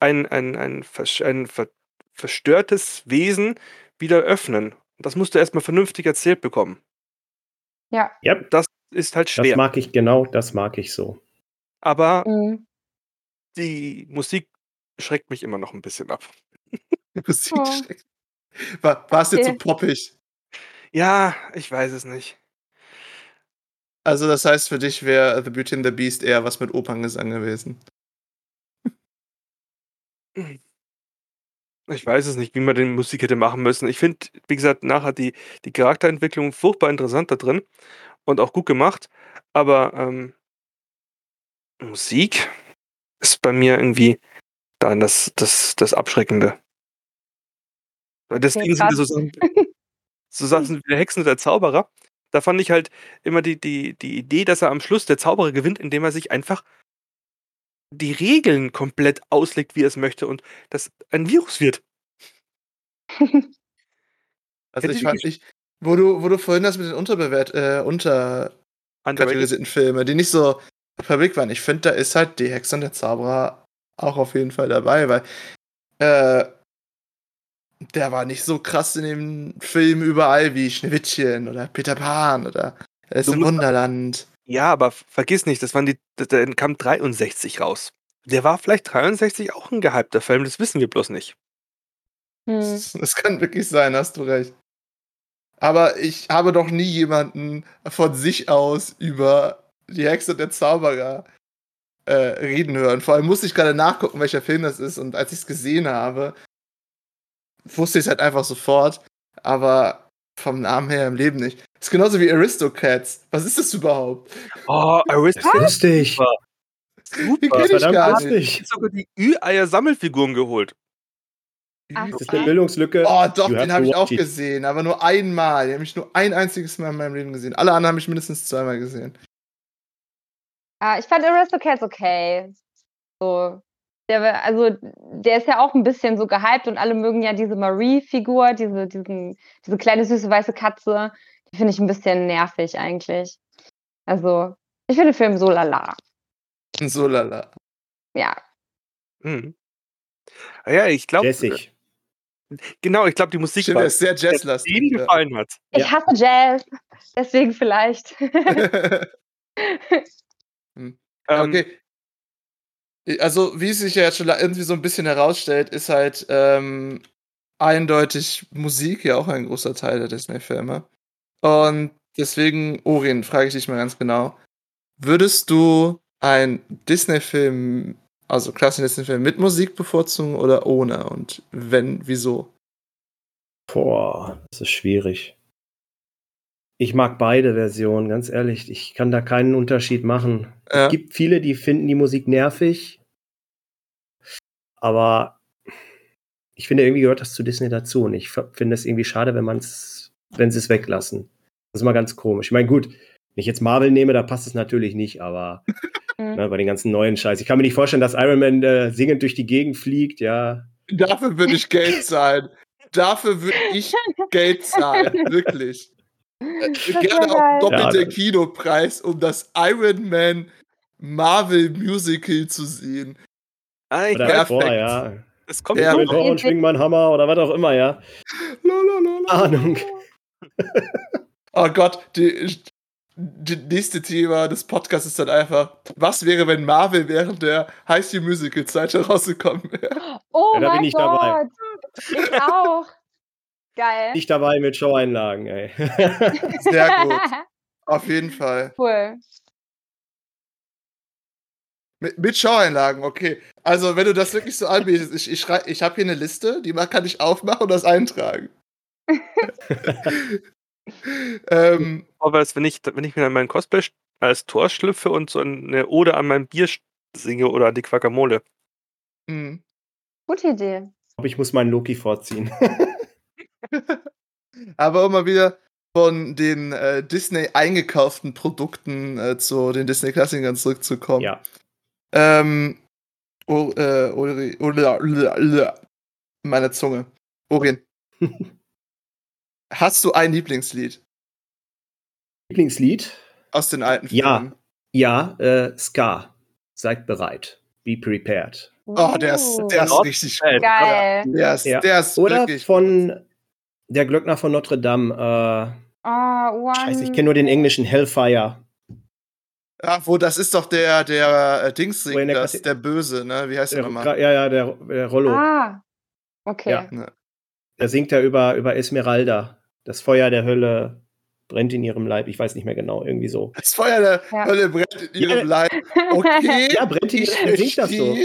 B: ein, ein, ein, ein ver verstörtes Wesen wieder öffnen. Das musst du erstmal vernünftig erzählt bekommen.
D: Ja.
C: ja.
B: Das ist halt schwer.
C: Das mag ich genau, das mag ich so.
B: Aber mhm. die Musik schreckt mich immer noch ein bisschen ab.
A: Die Musik oh. schreckt. War, war es okay. jetzt so poppig?
B: Ja, ich weiß es nicht.
A: Also, das heißt, für dich wäre The Beauty and the Beast eher was mit Operngesang gewesen.
B: Ich weiß es nicht, wie man den Musik hätte machen müssen. Ich finde, wie gesagt, nachher die, die Charakterentwicklung furchtbar interessant da drin und auch gut gemacht. Aber ähm, Musik ist bei mir irgendwie dann das, das, das Abschreckende. Deswegen sind so Sachen, so Sachen wie der Hexen und der Zauberer. Da fand ich halt immer die, die, die Idee, dass er am Schluss der Zauberer gewinnt, indem er sich einfach die Regeln komplett auslegt, wie er es möchte und das ein Virus wird.
A: also ich fand nicht, wo du, wo du vorhin das mit den Unterbewert, äh, unterkategorisierten Filmen, die nicht so Fabrik waren. Ich finde, da ist halt die Hexe und der Zauberer auch auf jeden Fall dabei, weil äh, der war nicht so krass in dem Film überall wie Schneewittchen oder Peter Pan oder Es ist im Wunderland.
B: Ja, aber vergiss nicht, das waren die, der kam 63 raus. Der war vielleicht 63 auch ein gehypter Film, das wissen wir bloß nicht.
A: Hm. Das, das kann wirklich sein, hast du recht. Aber ich habe doch nie jemanden von sich aus über die Hexe und der Zauberer äh, reden hören. Vor allem musste ich gerade nachgucken, welcher Film das ist. Und als ich es gesehen habe, wusste ich es halt einfach sofort. Aber vom Namen her im Leben nicht. Das ist genauso wie Aristocats. Was ist das überhaupt?
B: Oh, Aristocats.
C: Lustig.
B: Super. Die kenne ich gar nicht. Ich habe sogar die Ü-Eier-Sammelfiguren geholt.
C: Ach, das ist eine Bildungslücke.
A: Oh, doch, den habe ich auch it. gesehen, aber nur einmal. Den habe ich nur ein einziges Mal in meinem Leben gesehen. Alle anderen habe ich mindestens zweimal gesehen.
D: Ah, ich fand Aristocats okay. So. Der, also, der ist ja auch ein bisschen so gehypt und alle mögen ja diese Marie-Figur, diese, diese kleine süße weiße Katze. Die finde ich ein bisschen nervig eigentlich. Also, ich finde den Film so lala.
A: So lala.
D: Ja.
B: Hm. Ah ja, ich glaube. Genau, ich glaube, die Musik
A: Stimmt, war ist sehr jazzlastig.
B: Ihnen ja. gefallen hat.
D: Ich ja. hasse Jazz, deswegen vielleicht.
A: hm. Okay. Also, wie es sich ja jetzt schon irgendwie so ein bisschen herausstellt, ist halt ähm, eindeutig Musik ja auch ein großer Teil der Disney-Filme. Und deswegen, Orin, frage ich dich mal ganz genau. Würdest du einen Disney-Film also klassischen Disney-Film mit Musik bevorzugen oder ohne? Und wenn, wieso?
C: Boah, das ist schwierig. Ich mag beide Versionen, ganz ehrlich. Ich kann da keinen Unterschied machen. Ja. Es gibt viele, die finden die Musik nervig. Aber ich finde, irgendwie gehört das zu Disney dazu. Und ich finde es irgendwie schade, wenn man es, wenn sie es weglassen. Das ist mal ganz komisch. Ich meine, gut, ich jetzt Marvel nehme, da passt es natürlich nicht, aber Mhm. Ne, bei den ganzen neuen Scheiß. Ich kann mir nicht vorstellen, dass Iron Man äh, singend durch die Gegend fliegt, ja.
A: Dafür würde ich Geld zahlen. Dafür würde ich Geld zahlen, wirklich. Gerne auch doppelter ja, Kinopreis, um das Iron Man Marvel Musical zu sehen.
C: Ah, ich oder vor, ja. Es kommt ja, mit und schwing mein Hammer oder was auch immer, ja.
A: Lalalala.
C: Ahnung.
A: oh Gott, die, nächste Thema des Podcasts ist dann einfach, was wäre, wenn Marvel während der High School Musical Zeit herausgekommen wäre?
D: Oh ja, da bin ich Gott. dabei. Ich auch. Geil.
C: Ich dabei mit Show-Einlagen, ey.
A: Sehr gut. Auf jeden Fall.
D: Cool.
A: Mit, mit Schaueinlagen, okay. Also, wenn du das wirklich so anbietest, ich, ich, ich habe hier eine Liste, die kann ich aufmachen und das eintragen. ähm,
B: Aber wenn ich, wenn ich mir dann meinen Cosplay als Tor schlüpfe und so eine Ode an mein Bier singe oder an die Quacamole.
A: mh.
D: Gute Idee.
C: Ich glaube, ich muss meinen Loki vorziehen.
A: Aber um mal wieder von den äh, Disney eingekauften Produkten äh, zu den Disney-Klassikern zurückzukommen.
C: ja.
A: Ähm, oh, äh, Ori, Ula- Ula- Ula. meine Zunge. Orien. Hast du ein Lieblingslied
C: Lieblingslied?
A: aus den alten
C: Ja.
A: Filmen?
C: Ja, äh, Ska. Seid bereit. Be prepared.
A: Oh, der ist, der ist richtig
B: bad.
D: Geil.
A: Der ist,
C: Ja.
A: der ist
C: Oder von der Glöckner von Notre Dame.
D: Oh, one.
C: Äh, scheiße, ich kenne nur den englischen Hellfire.
A: Ach, wo, das ist doch der, der äh, Dings
C: Wo in
A: singt
C: der
A: das, der Böse, ne? Wie heißt der
C: Der,
A: nochmal?
C: ja, ja, der, der Rollo.
D: Ah. Okay.
C: Ja.
A: Ne.
C: Der singt ja über, über Esmeralda. Das Feuer der Hölle brennt in ihrem Leib. Ich weiß nicht mehr genau, irgendwie so.
A: Das Feuer der
D: Ja.
A: Hölle brennt in ihrem
C: Ja.
A: Leib. Okay.
C: Ja, brennt in
A: ich
C: ihrem Leib, das so.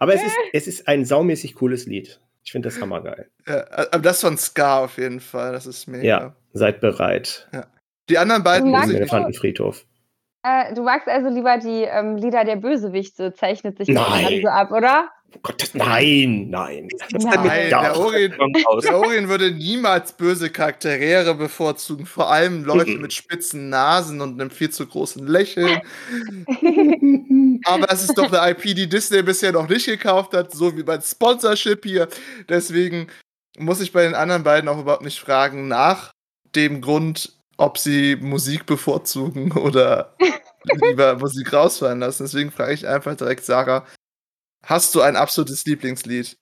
C: Aber es ist, es ist ein saumäßig cooles Lied. Ich finde das hammergeil.
A: Ja, aber das von Ska auf jeden Fall. Das ist mega.
C: Ja, seid bereit.
A: Die anderen beiden
D: du-
A: nicht.
C: Elefantenfriedhof.
D: äh, du magst also lieber die ähm, Lieder der Bösewichte, zeichnet sich das so ab, oder?
C: Oh Gott, das, nein, nein.
D: Nein.
A: Nein, der
B: Aus.
A: der Orient würde niemals böse Charaktere bevorzugen. Vor allem Leute
C: Mhm.
A: mit spitzen Nasen und einem viel zu großen Lächeln. Aber es ist doch eine IP, die Disney bisher noch nicht gekauft hat, so wie beim Sponsorship hier. Deswegen muss ich bei den anderen beiden auch überhaupt nicht fragen nach dem Grund, ob sie Musik bevorzugen oder lieber Musik rausfallen lassen. Deswegen frage ich einfach direkt Sarah, hast du ein absolutes Lieblingslied?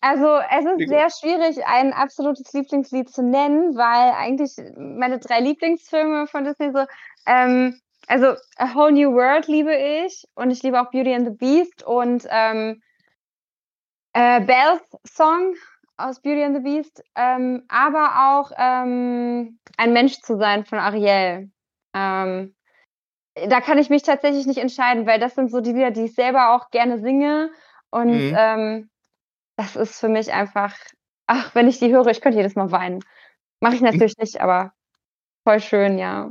D: Also es ist sehr schwierig, ein absolutes Lieblingslied zu nennen, weil eigentlich meine drei Lieblingsfilme von Disney so, ähm, also A Whole New World liebe ich und ich liebe auch Beauty and the Beast und ähm, äh, Belle's Song aus Beauty and the Beast, ähm, aber auch ähm, Ein Mensch zu sein von Ariel. Ähm, da kann ich mich tatsächlich nicht entscheiden, weil das sind so die Lieder, die ich selber auch gerne singe und
A: Mhm.
D: ähm, das ist für mich einfach, ach, wenn ich die höre, ich könnte jedes Mal weinen. Mache ich natürlich nicht, aber voll schön, ja.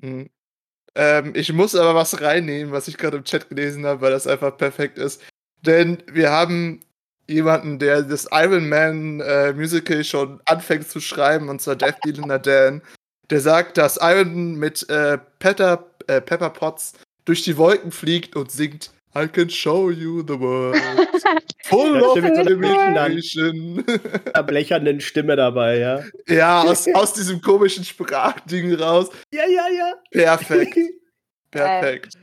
A: Hm. Ähm, ich muss aber was reinnehmen, was ich gerade im Chat gelesen habe, weil das einfach perfekt ist. Denn wir haben jemanden, der das Iron Man äh, Musical schon anfängt zu schreiben, und zwar Dave Dylan Dan. Der sagt, dass Iron mit äh, Pepper, äh, Pepper Potts durch die Wolken fliegt und singt I can show you the world. Full of.
C: Mit einer blechernden Stimme dabei, ja.
A: ja, aus, aus diesem komischen Sprachding raus.
C: Ja, ja, ja.
A: Perfekt. Perfekt.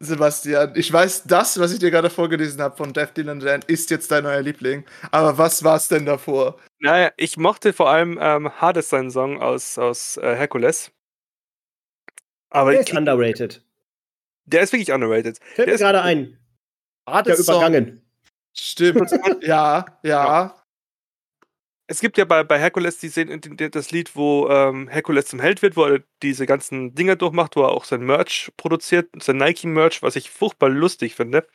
A: Sebastian, ich weiß, das, was ich dir gerade vorgelesen habe von Death Dylan Dan, ist jetzt dein neuer Liebling. Aber was war es denn davor?
B: Naja, ich mochte vor allem ähm, Hades seinen Song aus, aus äh, Herkules. Aber
C: Der
B: ich,
C: ist underrated.
B: der ist wirklich underrated.
C: Fällt
B: Der
C: mir
B: ist-
C: gerade ein.
A: War
C: Der übergangen.
A: Stimmt. ja, ja.
B: Es gibt ja bei, bei Herkules die Szene, die- die- das Lied, wo ähm, Herkules zum Held wird, wo er diese ganzen Dinge durchmacht, wo er auch sein Merch produziert, sein Nike-Merch, was ich furchtbar lustig finde.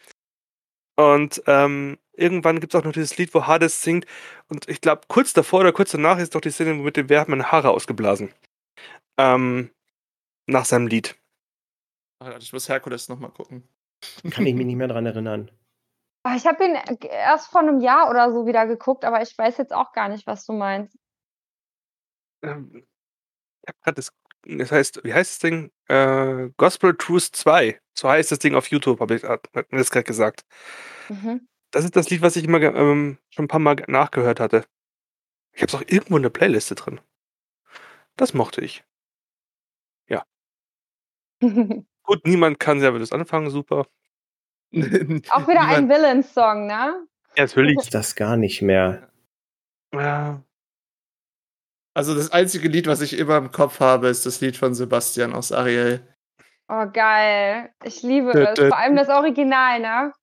B: Und ähm, irgendwann gibt es auch noch dieses Lied, wo Hades singt. Und ich glaube, kurz davor oder kurz danach ist doch die Szene mit dem Wer hat meine Haare ausgeblasen. Ähm, nach seinem Lied.
A: Ich muss Herkules nochmal gucken.
C: Kann ich mich nicht mehr dran erinnern.
D: Ah, Ich habe ihn äh, erst vor einem Jahr oder so wieder geguckt, aber ich weiß jetzt auch gar nicht, was du meinst.
B: Ähm, ich hab grad das, das heißt, wie heißt das Ding? Äh, Gospel Truth 2. So heißt das Ding auf YouTube, habe ich hat mir das gerade gesagt.
D: Mhm.
B: Das ist das Lied, was ich immer ähm, schon ein paar Mal ge- nachgehört hatte. Ich habe es auch irgendwo in der Playliste drin. Das mochte ich. Gut, niemand kann selber das anfangen, super.
D: auch wieder ein Villains-Song, ne?
B: Ja, natürlich.
C: Ist das gar nicht mehr.
B: Ja,
A: Also das einzige Lied, was ich immer im Kopf habe, ist das Lied von Sebastian aus Ariel.
D: Oh, geil. Ich liebe es. Vor allem das Original, ne?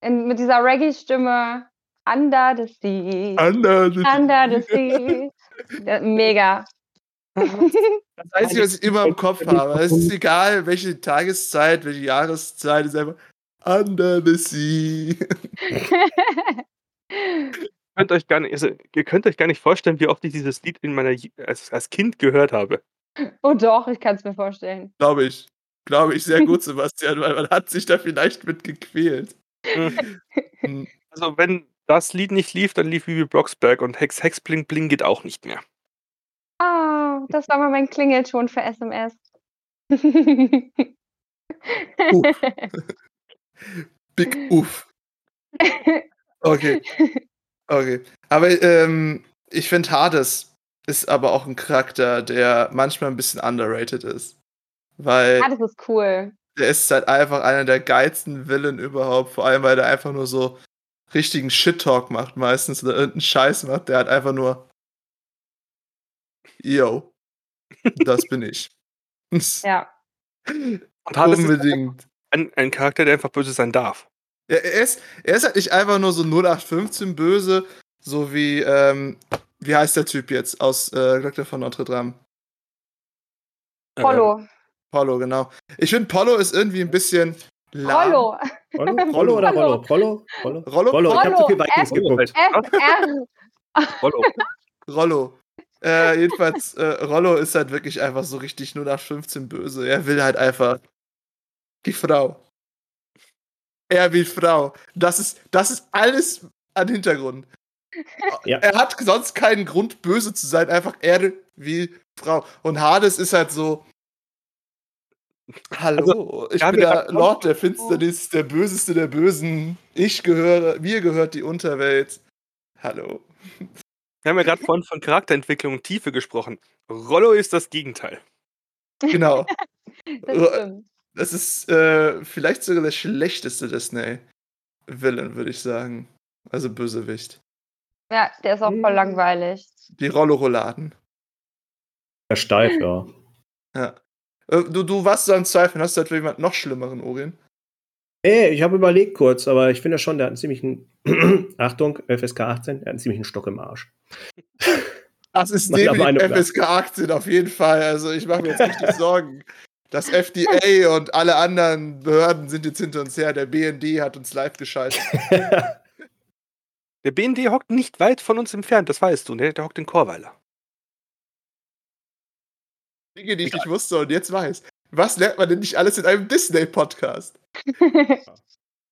D: In, mit dieser Reggae-Stimme. Under the sea.
A: Under the-
D: Under the sea. Ja, mega.
A: Das Einzige, was ich immer im Kopf habe. Es ist egal, welche Tageszeit, welche Jahreszeit, es ist einfach Under the Sea.
B: könnt euch gar nicht, also, ihr könnt euch gar nicht vorstellen, wie oft ich dieses Lied in meiner als als Kind gehört habe.
D: Oh doch, ich kann's mir vorstellen.
A: Glaube ich. Glaube ich sehr gut, Sebastian, weil man hat sich da vielleicht mit gequält.
B: Hm.
A: Hm.
B: Also, wenn das Lied nicht lief, dann lief Bibi Blocksberg und Hex Hex Bling Bling geht auch nicht mehr.
D: Ah, das war mal mein Klingelton für SMS.
A: Big Uff. Okay. Okay. Aber ähm, ich finde, Hades ist aber auch ein Charakter, der manchmal ein bisschen underrated ist. Weil
D: das ist cool.
A: der ist halt einfach einer der geilsten Villain überhaupt. Vor allem, weil der einfach nur so richtigen Shit-Talk macht meistens oder irgendeinen Scheiß macht. Der hat einfach nur Yo, das bin ich.
D: Ja.
B: Und Hades ist
A: Unbedingt.
B: Ein ein Charakter, der einfach böse sein darf.
A: Ja, er, ist, er ist halt nicht einfach nur so 0815 böse, so wie, ähm, wie heißt der Typ jetzt aus äh, von Notre Dame?
B: Ähm,
D: Polo.
A: Polo, genau. Ich finde, Polo ist irgendwie ein bisschen lahm.
D: Polo.
C: Rollo, Rollo oder
D: Rollo.
C: Rollo? Rollo? Rollo?
A: Rollo?
C: Rollo, ich habe zu viel
D: Rollo,
C: Vikings
D: F-
C: geguckt.
D: FR.
B: Rollo.
A: Rollo. Äh, jedenfalls, äh, Rollo ist halt wirklich einfach so richtig 0815 böse. Er will halt einfach die Frau. Er will Frau. Das ist, das ist alles an Hintergrund.
C: Ja.
A: Er hat sonst keinen Grund, böse zu sein. Einfach er will Frau. Und Hades ist halt so. Hallo, ich
B: wir
A: bin der Lord der Finsternis, der Böseste der Bösen. Ich gehöre, mir gehört die Unterwelt. Hallo.
B: Wir haben ja gerade vorhin von Charakterentwicklung und Tiefe gesprochen. Rollo ist das Gegenteil.
A: Genau.
D: Das stimmt.
A: Das ist äh, vielleicht sogar der schlechteste Disney-Villain, würde ich sagen. Also Bösewicht.
D: Ja, der ist auch voll langweilig.
A: Die Rollo-Rouladen.
C: Der steif, ja.
A: Ja. Äh, Du, du warst so am Zweifeln. Hast du halt jemand noch schlimmeren, Orien?
C: Ey, ich habe überlegt kurz, aber ich finde schon, der hat einen ziemlichen, Achtung, FSK 18, der hat einen ziemlichen Stock im Arsch.
A: Das ist neben. FSK 18 auf jeden Fall. Also ich mache mir jetzt richtig Sorgen. Das FDA und alle anderen Behörden sind jetzt hinter uns her. Der BND hat uns live geschaltet.
B: Der BND hockt nicht weit von uns entfernt, das weißt du, ne? Der hockt in Chorweiler.
A: Dinge, die ich nicht wusste und jetzt weiß. Was lernt man denn nicht alles in einem Disney-Podcast?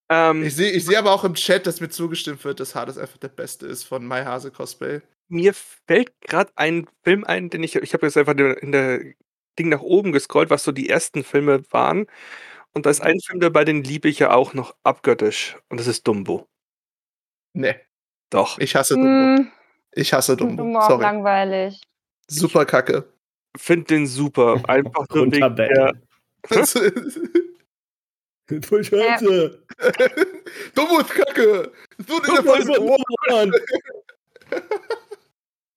B: Ähm,
A: Ich sehe ich seh aber auch im Chat, dass mir zugestimmt wird, dass Hades einfach der Beste ist von My Hase Cosplay.
B: mir fällt gerade ein Film ein, den ich, ich habe jetzt einfach in der- in der Ding nach oben gescrollt, was so die ersten Filme waren. Und da ist ein Film dabei, den liebe ich ja auch noch abgöttisch. Und das ist Dumbo.
A: Nee,
B: Doch.
A: ich hasse Dumbo.
D: Hm,
A: Ich hasse Dumbo.
D: Dumbo auch
A: Sorry.
D: langweilig.
A: Super kacke.
B: Find den super. Einfach nur wegen der.
C: Scheiße.
A: Dumbo ist kacke. So der Fall.
C: Ohren,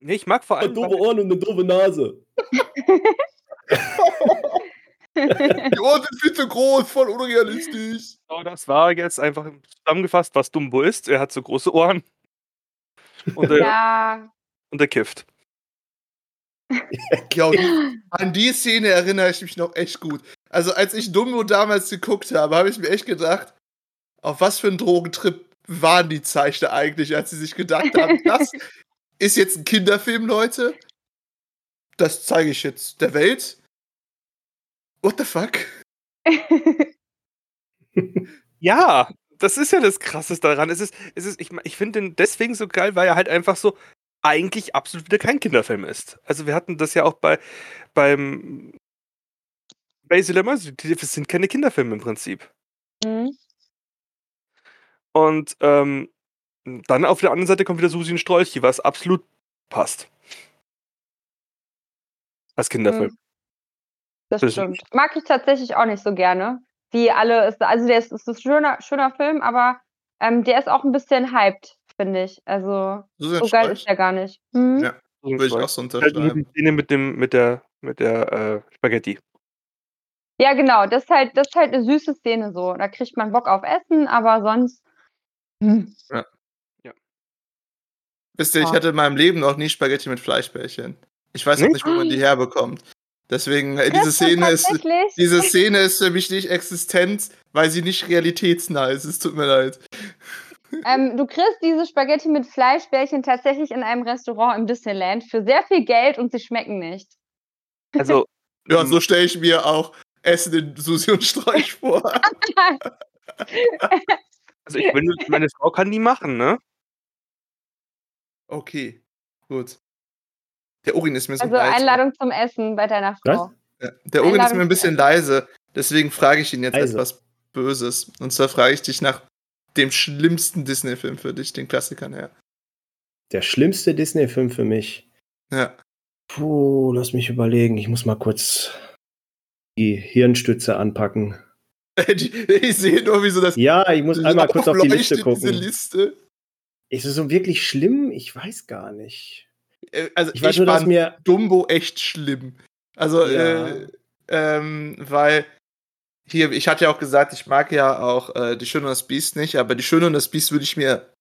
B: Nee, ich mag vor allem.
C: doofe Ohren und eine doofe Nase.
A: Die Ohren sind viel zu groß, voll unrealistisch.
B: So, das war jetzt einfach zusammengefasst, was Dumbo ist. Er hat so große Ohren. Und er,
D: ja.
B: und er kifft.
A: Ja, und an die Szene erinnere ich mich noch echt gut. Also, als ich Dumbo damals geguckt habe, habe ich mir echt gedacht, auf was für einen Drogentrip waren die Zeichner eigentlich, als sie sich gedacht haben, das ist jetzt ein Kinderfilm, Leute. Das zeige ich jetzt der Welt. What the fuck?
B: Ja, das ist ja das Krasseste daran. Es ist, es ist, ich, ich finde den deswegen so geil, weil er halt einfach so eigentlich absolut wieder kein Kinderfilm ist. Also wir hatten das ja auch bei beim Basil Lemons, das sind keine Kinderfilme im Prinzip.
D: Hm.
B: Und ähm, dann auf der anderen Seite kommt wieder Susi und Strolchi, was absolut passt. Als Kinderfilm.
D: Hm. Das
B: Das-
D: stimmt. Mag ich tatsächlich auch nicht so gerne. Wie alle, ist, also der ist, ist ein schöner, schöner Film, aber ähm, der ist auch ein bisschen hyped, finde ich. Also
A: So
D: so geil ist der gar nicht. Hm?
A: Ja. Würde ich auch so
B: Halt nur die
A: unterschreiben.
B: Szene mit dem, mit der, mit der äh, Spaghetti.
D: Ja, genau. Das ist halt, das ist halt eine süße Szene so. Da kriegt man Bock auf Essen, aber sonst. Hm.
A: Wisst ihr, ich
D: Ja.
A: hatte in meinem Leben noch nie Spaghetti mit Fleischbällchen. Ich weiß auch
B: Nicht?
A: nicht, wo man die herbekommt. Deswegen, äh, diese Szene ist, diese Szene ist für mich nicht existent, weil sie nicht realitätsnah ist. Es tut mir leid.
D: Ähm, du kriegst diese Spaghetti mit Fleischbällchen tatsächlich in einem Restaurant im Disneyland für sehr viel Geld und sie schmecken nicht.
B: Also,
A: Ja, so stelle ich mir auch Essen in Susi und Sträuch vor.
B: also ich bin, meine Frau kann die machen, ne?
A: Okay, gut. Der Urin ist mir so
D: Also
A: leise.
D: Einladung zum Essen bei deiner Frau.
A: Ja, Der Urin ist
D: Einladung
A: mir ein bisschen leise, deswegen frage ich ihn jetzt
C: Leise.
A: etwas Böses. Und zwar frage ich dich nach dem schlimmsten Disney-Film für dich, den Klassikern her.
C: Der schlimmste Disney-Film für mich.
A: Ja.
C: Puh, lass mich überlegen. Ich muss mal kurz die Hirnstütze anpacken.
A: Ich sehe nur, wie so das
C: Ja, ich muss einmal kurz auf die Liste gucken.
A: Liste.
C: Ist es so wirklich schlimm? Ich weiß gar nicht.
A: Äh, Also
C: Ich weiß nur,
A: fand
C: mir.
A: Dumbo echt schlimm. Also,
C: Ja.
A: äh, ähm, weil hier, ich hatte ja auch gesagt, ich mag ja auch äh, Die Schöne und das Biest nicht, aber Die Schöne und das Biest würde ich mir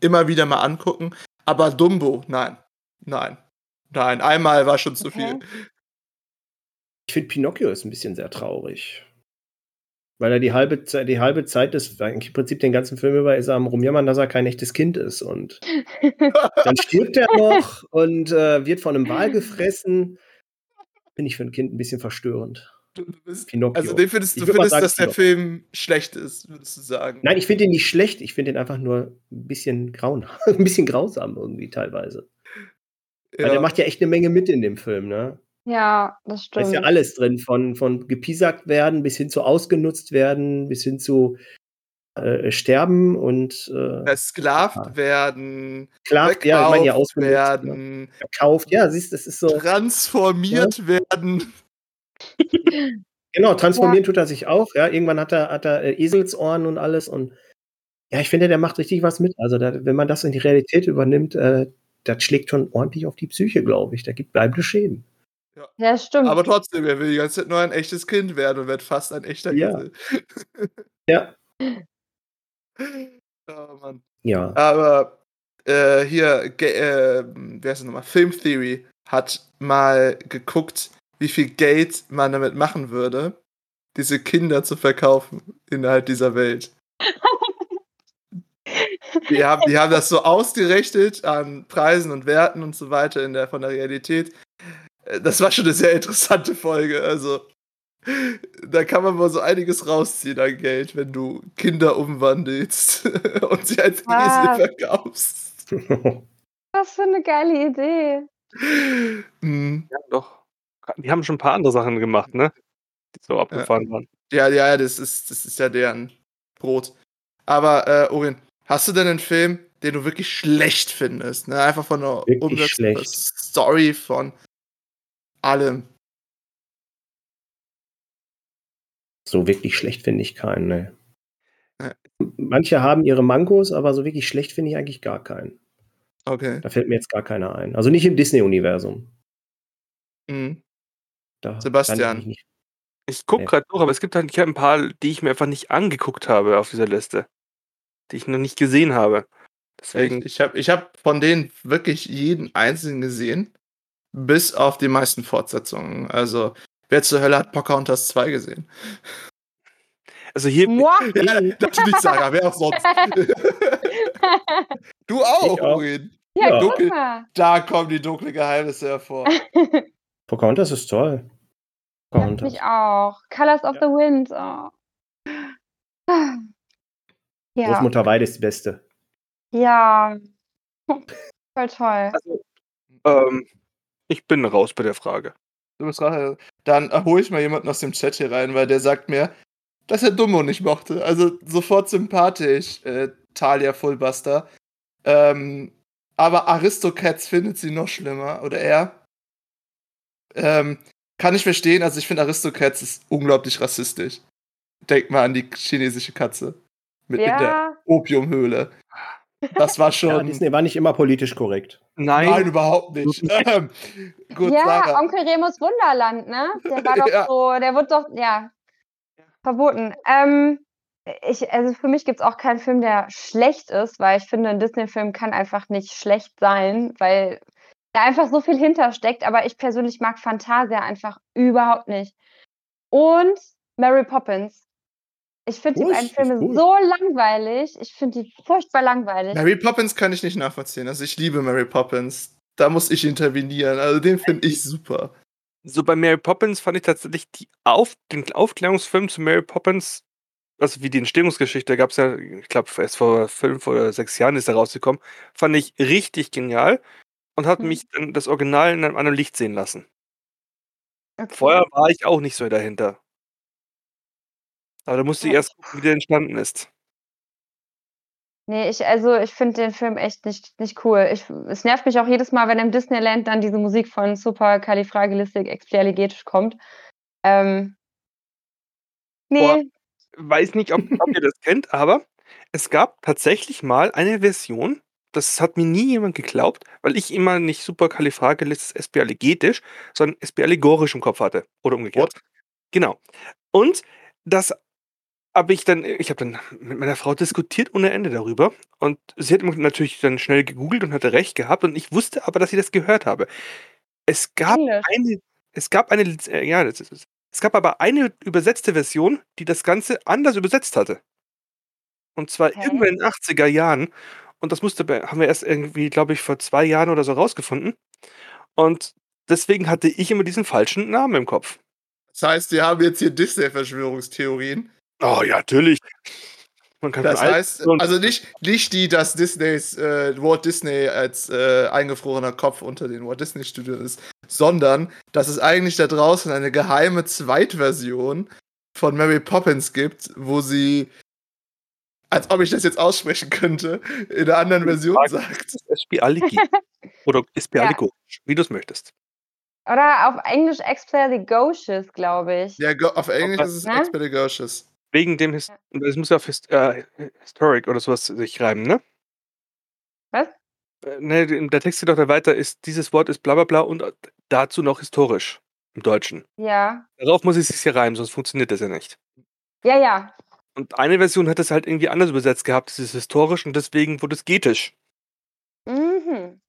A: immer wieder mal angucken. Aber Dumbo, nein. Nein. Nein, einmal war schon zu
D: Okay.
A: viel.
C: Ich finde Pinocchio ist ein bisschen sehr traurig. Weil er die halbe Zeit, die halbe Zeit des, im Prinzip den ganzen Film über ist er am rumjammern, dass er kein echtes Kind ist. Und dann stirbt er noch und äh, wird von einem Wal gefressen. Finde ich für ein Kind ein bisschen verstörend.
A: Du bist,
C: Pinocchio.
A: also, den findest, du findest,
C: sagen,
A: dass der. Film schlecht ist, würdest du sagen?
C: Nein, ich finde ihn nicht schlecht, ich finde ihn einfach nur ein bisschen grauen, ein bisschen grausam irgendwie teilweise. Weil der macht ja echt eine Menge mit in dem Film, ne?
D: Ja, das
C: Da
D: stimmt.
C: ist ja alles drin, von, von gepiesackt werden bis hin zu ausgenutzt werden, bis hin zu äh, sterben und äh,
A: Versklavt
C: Ja.
A: werden,
C: Sklavt, ja, ich meine ja
A: verkauft
C: ausgenutzt,
A: werden,
C: verkauft. Ja, siehst, das ist so.
A: transformiert werden.
C: Genau, transformieren tut er sich auch. Ja, irgendwann hat er, hat er äh, Eselsohren und alles und ja, ich finde, der macht richtig was mit. Also, da, wenn man das in die Realität übernimmt, äh, das schlägt schon ordentlich auf die Psyche, glaube ich. Da gibt bleibende Schäden.
D: Ja, stimmt.
A: Aber trotzdem, er will die ganze Zeit nur ein echtes Kind werden und wird fast ein echter
C: Ja.
A: Esel.
C: Ja.
A: Oh Mann.
C: Ja.
A: Aber äh, hier, äh, wer ist das nochmal? Film Theory hat mal geguckt, wie viel Geld man damit machen würde, diese Kinder zu verkaufen innerhalb dieser Welt. Die haben, die haben das so ausgerechnet an Preisen und Werten und so weiter in der, von der Realität. Äh, Das war schon eine sehr interessante Folge. Also, da kann man mal so einiges rausziehen an Geld, wenn du Kinder umwandelst und sie als
D: Ah.
A: Esel verkaufst.
D: Was für eine geile Idee.
A: Mhm.
B: Ja, doch. Die haben schon ein paar andere Sachen gemacht, ne? Die so abgefahren waren.
A: Ja, ja, das ist, das ist ja deren Brot. Aber, äh, Orin, hast du denn einen Film, den du wirklich schlecht findest? Ne? Einfach von der Umsetzung. Story, von allem.
C: so wirklich schlecht finde ich keinen, ne.
A: Ja.
C: Manche haben ihre Mankos, aber so wirklich schlecht finde ich eigentlich gar keinen.
A: Okay.
C: Da fällt mir jetzt gar keiner ein. Also nicht im Disney-Universum.
A: Mhm.
C: Da
A: Sebastian.
C: ich nicht.
B: Ich gucke gerade durch, aber es gibt halt ich ein paar, die ich mir einfach nicht angeguckt habe auf dieser Liste. Die ich noch nicht gesehen habe. Deswegen,
A: Echt? Ich habe ich hab von denen wirklich jeden einzelnen gesehen, bis auf die meisten Fortsetzungen. Also, wer zur Hölle hat Pocahontas 2 gesehen?
B: also hier,
D: Moi?
A: Ja, natürlich, Sarah, wer auch sonst. du auch,
C: Ich.
A: Orin.
D: Ja,
C: Ja.
D: mal.
A: Da kommen die dunklen Geheimnisse hervor.
C: Pocahontas ist toll. Pocahontas.
D: mich auch. Colors of
C: Ja.
D: the Wind. Oh. Ja,
C: Großmutter Weide ist die beste.
D: ja. Voll toll.
B: also, ähm, ich bin raus bei der Frage.
A: Du bist raus. Dann hole ich mal jemanden aus dem Chat hier rein, weil der sagt mir, dass er Dumbo nicht mochte. Also sofort sympathisch, äh, Talia Fullbuster. Ähm, aber Aristocats findet sie noch schlimmer, oder er. Ähm, kann ich verstehen, also ich finde Aristocats ist unglaublich rassistisch. Denk mal an die chinesische Katze. Mit in der
D: Ja,
A: Opiumhöhle. Das war schon.
C: Ja, Disney war nicht immer politisch korrekt.
B: Nein,
A: Nein, überhaupt nicht. Ähm, gut,
D: ja
A: Sarah.
D: Onkel Remus Wunderland, ne? Der war doch
A: Ja.
D: so, der wird doch, ja, verboten. Ähm, ich, also für mich gibt es auch keinen Film, der schlecht ist, weil ich finde, ein Disney-Film kann einfach nicht schlecht sein, weil da einfach so viel hintersteckt. Aber ich persönlich mag Fantasia einfach überhaupt nicht. Und Mary Poppins. Ich finde die beiden Filme
C: gut.
D: so langweilig. Ich finde die furchtbar langweilig.
A: Mary Poppins kann ich nicht nachvollziehen. Also ich liebe Mary Poppins. Da muss ich intervenieren. Also den finde ich super.
B: So bei Mary Poppins fand ich tatsächlich die Auf den Aufklärungsfilm zu Mary Poppins, also wie die Entstehungsgeschichte, gab es ja, ich glaube, erst vor fünf oder sechs Jahren ist er rausgekommen, fand ich richtig genial und hat
D: Hm.
B: mich dann das Original in einem anderen Licht sehen lassen.
D: Okay.
B: Vorher war ich auch nicht so dahinter. Aber da musste ich
D: Ja,
B: erst gucken, wie der entstanden ist.
D: Nee, ich, also ich finde den Film echt nicht, nicht cool. Ich, es nervt mich auch jedes Mal, wenn im Disneyland dann diese Musik von Supercalifragilisticexpialidocious kommt. Ähm,
B: Boah. Weiß nicht, ob, ob ihr das kennt, aber es gab tatsächlich mal eine Version, das hat mir nie jemand geglaubt, weil ich immer nicht supercalifragilisticexpialigetisch, sondern espialigorisch im Kopf hatte. Oder umgekehrt. Genau. Und das habe ich dann, ich habe dann mit meiner Frau diskutiert ohne Ende darüber. Und sie hat natürlich dann schnell gegoogelt und hatte recht gehabt. Und ich wusste aber, dass sie das gehört habe. Es gab
D: Englisch.
B: eine, es gab eine, äh, ja, das ist, es gab aber eine übersetzte Version, die das Ganze anders übersetzt hatte. Und zwar
D: Okay.
B: irgendwann in den 80er Jahren. Und das musste, haben wir erst irgendwie, glaube ich, vor zwei Jahren oder so rausgefunden. Und deswegen hatte ich immer diesen falschen Namen im Kopf.
A: Das heißt, wir haben jetzt hier Disney-Verschwörungstheorien.
B: Oh ja, natürlich. Man kann
A: Das heißt, also nicht, nicht die, dass Disneys, äh, Walt Disney als äh, eingefrorener Kopf unter den Walt Disney Studios ist, sondern dass es eigentlich da draußen eine geheime Zweitversion von Mary Poppins gibt, wo sie, als ob ich das jetzt aussprechen könnte, in einer anderen Version sagt.
B: Espialigi. Oder Espialigorisch, wie du es möchtest.
D: Oder auf Englisch Expialidocious, glaube ich.
A: Ja, auf Englisch ist es
D: Ne?
A: Expeditious.
B: Wegen dem, His das muss ja auf Hist äh, Historic oder sowas sich reimen, ne?
D: Was?
B: Äh, ne, der Text geht doch da weiter, ist, dieses Wort ist bla bla bla und dazu noch historisch im Deutschen.
D: Ja.
B: Darauf muss es sich ja reimen, sonst funktioniert das ja nicht.
D: Ja, ja.
B: Und eine Version hat es halt irgendwie anders übersetzt gehabt, es ist historisch und deswegen wurde es getisch.
D: Mhm.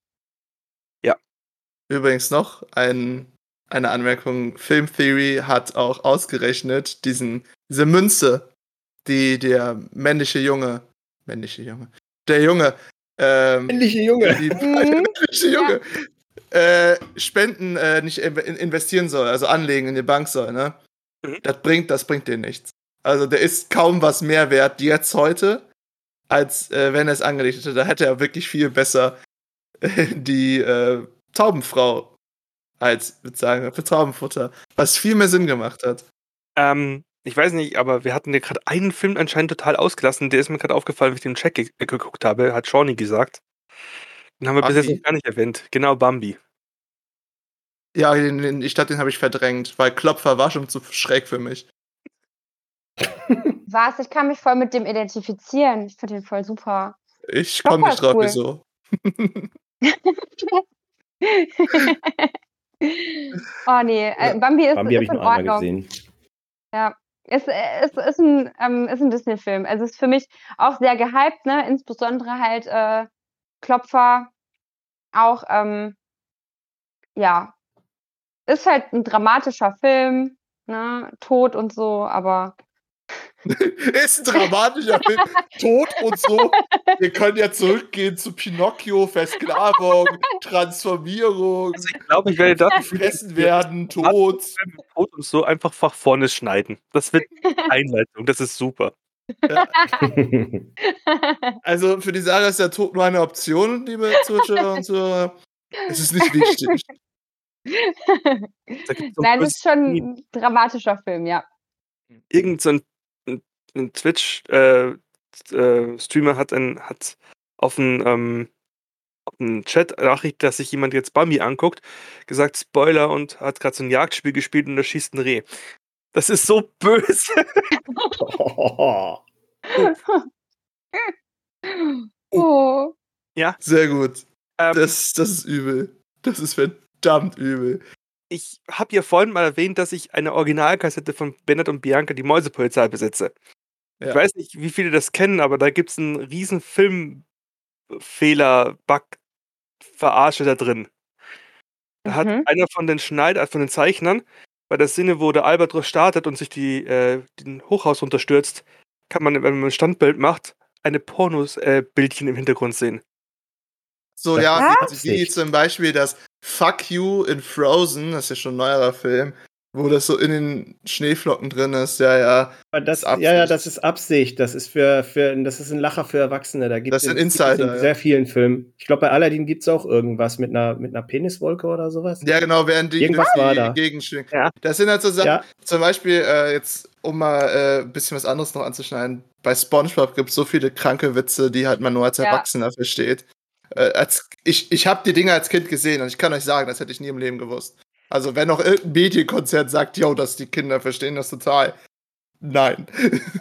A: Übrigens noch ein, eine Anmerkung: Film Theory hat auch ausgerechnet, diesen, diese Münze, die der männliche Junge, männliche Junge, der Junge, ähm,
C: Männliche Junge.
A: die,
D: Mhm.
A: männliche Junge, äh, Spenden äh, nicht in, investieren soll, also anlegen in die Bank soll, ne?
B: Mhm.
A: Das bringt, das bringt dir nichts. Also der ist kaum was mehr wert jetzt heute, als äh, wenn er es angelegt hätte. Da hätte er wirklich viel besser die äh, Taubenfrau als bezahlen für Taubenfutter, was viel mehr Sinn gemacht hat.
B: Ähm, ich weiß nicht, aber wir hatten ja gerade einen Film anscheinend total ausgelassen, der ist mir gerade aufgefallen, wenn ich den Check ge geguckt habe, hat Shawnee gesagt. Den haben wir bis jetzt
A: Bambi?
B: noch gar nicht erwähnt. Genau, Bambi.
A: Ja, den, den, ich glaube, den habe ich verdrängt, weil Klopfer war schon zu schräg für mich.
D: Was? Ich kann mich voll mit dem identifizieren. Ich finde den voll super.
A: Ich komme nicht drauf,
D: cool.
A: wieso.
D: oh nee, äh, Bambi ist,
C: Bambi
D: ist in Ordnung. Ja. Ist, ist, ist ein, ähm, ist ein Disney-Film. Also ist für mich auch sehr gehypt, ne? Insbesondere halt äh, Klopfer. Auch, ähm, ja. Ist halt ein dramatischer Film, ne? Tod und so, aber
A: ist ein dramatischer Film. Tod und so. Wir können ja zurückgehen zu Pinocchio, Versklavung, Transformierung,
B: Also ich glaube, ich werde dafür
A: gefressen werden, Tod.
B: Tod und so einfach nach vorne schneiden. Das wird Einleitung, das ist super.
A: Also für die Sarah ist der Tod nur eine Option, liebe Zuschauer und Zuhörer. Es ist nicht wichtig.
D: Nein,
B: einen
D: ist schon ein dramatischer Film, ja.
B: irgend so ein, ein, Twitch-Streamer äh, Streamer hat, ein, hat auf einen, ähm, einen Chat-Nachricht, dass sich jemand jetzt Bambi anguckt, gesagt Spoiler und hat gerade so ein Jagdspiel gespielt und da schießt ein Reh. Das ist so böse.
D: Oh.
A: Sehr gut.
B: Ähm,
A: Das, das ist übel. Das ist verdammt übel.
B: ich habe ja vorhin mal erwähnt, dass ich eine Originalkassette von Bennett und Bianca, die Mäusepolizei, besitze. Ich
A: Ja.
B: weiß nicht, wie viele das kennen, aber da gibt es einen riesen Filmfehler, Bug, Verarsche da drin. Da hat
D: Mhm.
B: einer von den Schneider, von den Zeichnern, bei der Szene, wo der Albatros startet und sich die, äh, den Hochhaus runterstürzt, kann man, wenn man ein Standbild macht, eine Pornos-Bildchen im Hintergrund sehen.
A: So,
C: Das
A: ja, wie, wie zum Beispiel das Fuck You in Frozen, das ist ja schon ein neuerer Film, wo das so in den Schneeflocken drin ist, ja, ja.
C: Das,
A: ist Absicht.
C: ja, ja, das ist Absicht. Das ist für, für das ist ein Lacher für Erwachsene. Da gibt
A: Das
C: es
A: sind
C: in- gibt es
A: Insider,
C: in
A: ja.
C: sehr vielen Filmen. Ich glaube, bei Aladdin gibt es auch irgendwas mit einer, mit einer Peniswolke oder sowas.
A: Ja, genau, während die
C: Irgendwas
A: durch
C: war
A: die
C: da.
A: Gegend schwingen.
B: Ja.
A: Das sind halt so Sachen,
C: Ja,
A: zum Beispiel, äh, jetzt, um mal äh, ein bisschen was anderes noch anzuschneiden, bei Spongebob gibt es so viele kranke Witze, die halt man nur als
D: Ja.
A: Erwachsener versteht. Äh, als, ich ich habe die Dinge als Kind gesehen und ich kann euch sagen, das hätte ich nie im Leben gewusst. Also, wenn noch irgendein Medienkonzert sagt, yo, dass die Kinder verstehen das total. Nein.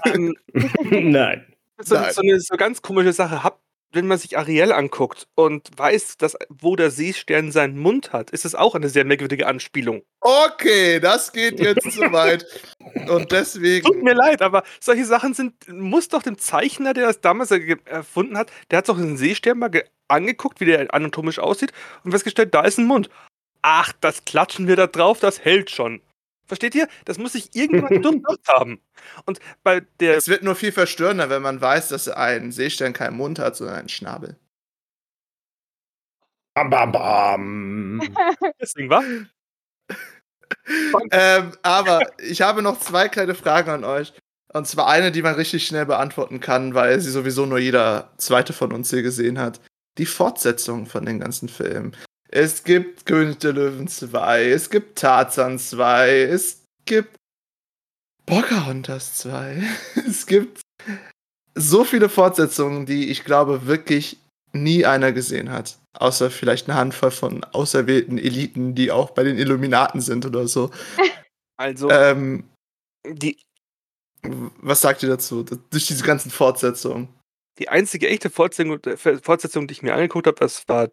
B: Ähm,
C: nein.
B: so,
A: Nein.
B: so eine so ganz komische Sache. Hab, wenn man sich Ariel anguckt und weiß, dass, wo der Seestern seinen Mund hat, ist es auch eine sehr merkwürdige Anspielung.
A: Okay, das geht jetzt zu weit. Und
B: Tut
A: deswegen.
B: mir leid, aber solche Sachen sind, muss doch dem Zeichner, der das damals erfunden hat, der hat doch den Seestern mal ge- angeguckt, wie der anatomisch aussieht und festgestellt, da ist ein Mund. Ach, das klatschen wir da drauf, das hält schon. Versteht ihr? Das muss sich irgendjemand durchdacht haben. Und bei der
A: Es wird nur viel verstörender, wenn man weiß, dass ein Seestern keinen Mund hat, sondern einen Schnabel.
C: Bam, bam, bam.
B: Deswegen war.
A: ähm, aber ich habe noch zwei kleine Fragen an euch. Und zwar eine, die man richtig schnell beantworten kann, weil sie sowieso nur jeder zweite von uns hier gesehen hat. Die Fortsetzung von den ganzen Filmen. Es gibt König der Löwen 2, es gibt Tarzan 2, es gibt Pocahontas 2. es gibt so viele Fortsetzungen, die ich glaube wirklich nie einer gesehen hat. Außer vielleicht eine Handvoll von auserwählten Eliten, die auch bei den Illuminaten sind oder so.
B: Also,
A: Ähm,
B: die,
A: was sagt ihr dazu? Durch diese ganzen Fortsetzungen.
B: die einzige echte Fortsetzung, Fortsetzung, die ich mir angeguckt habe, das war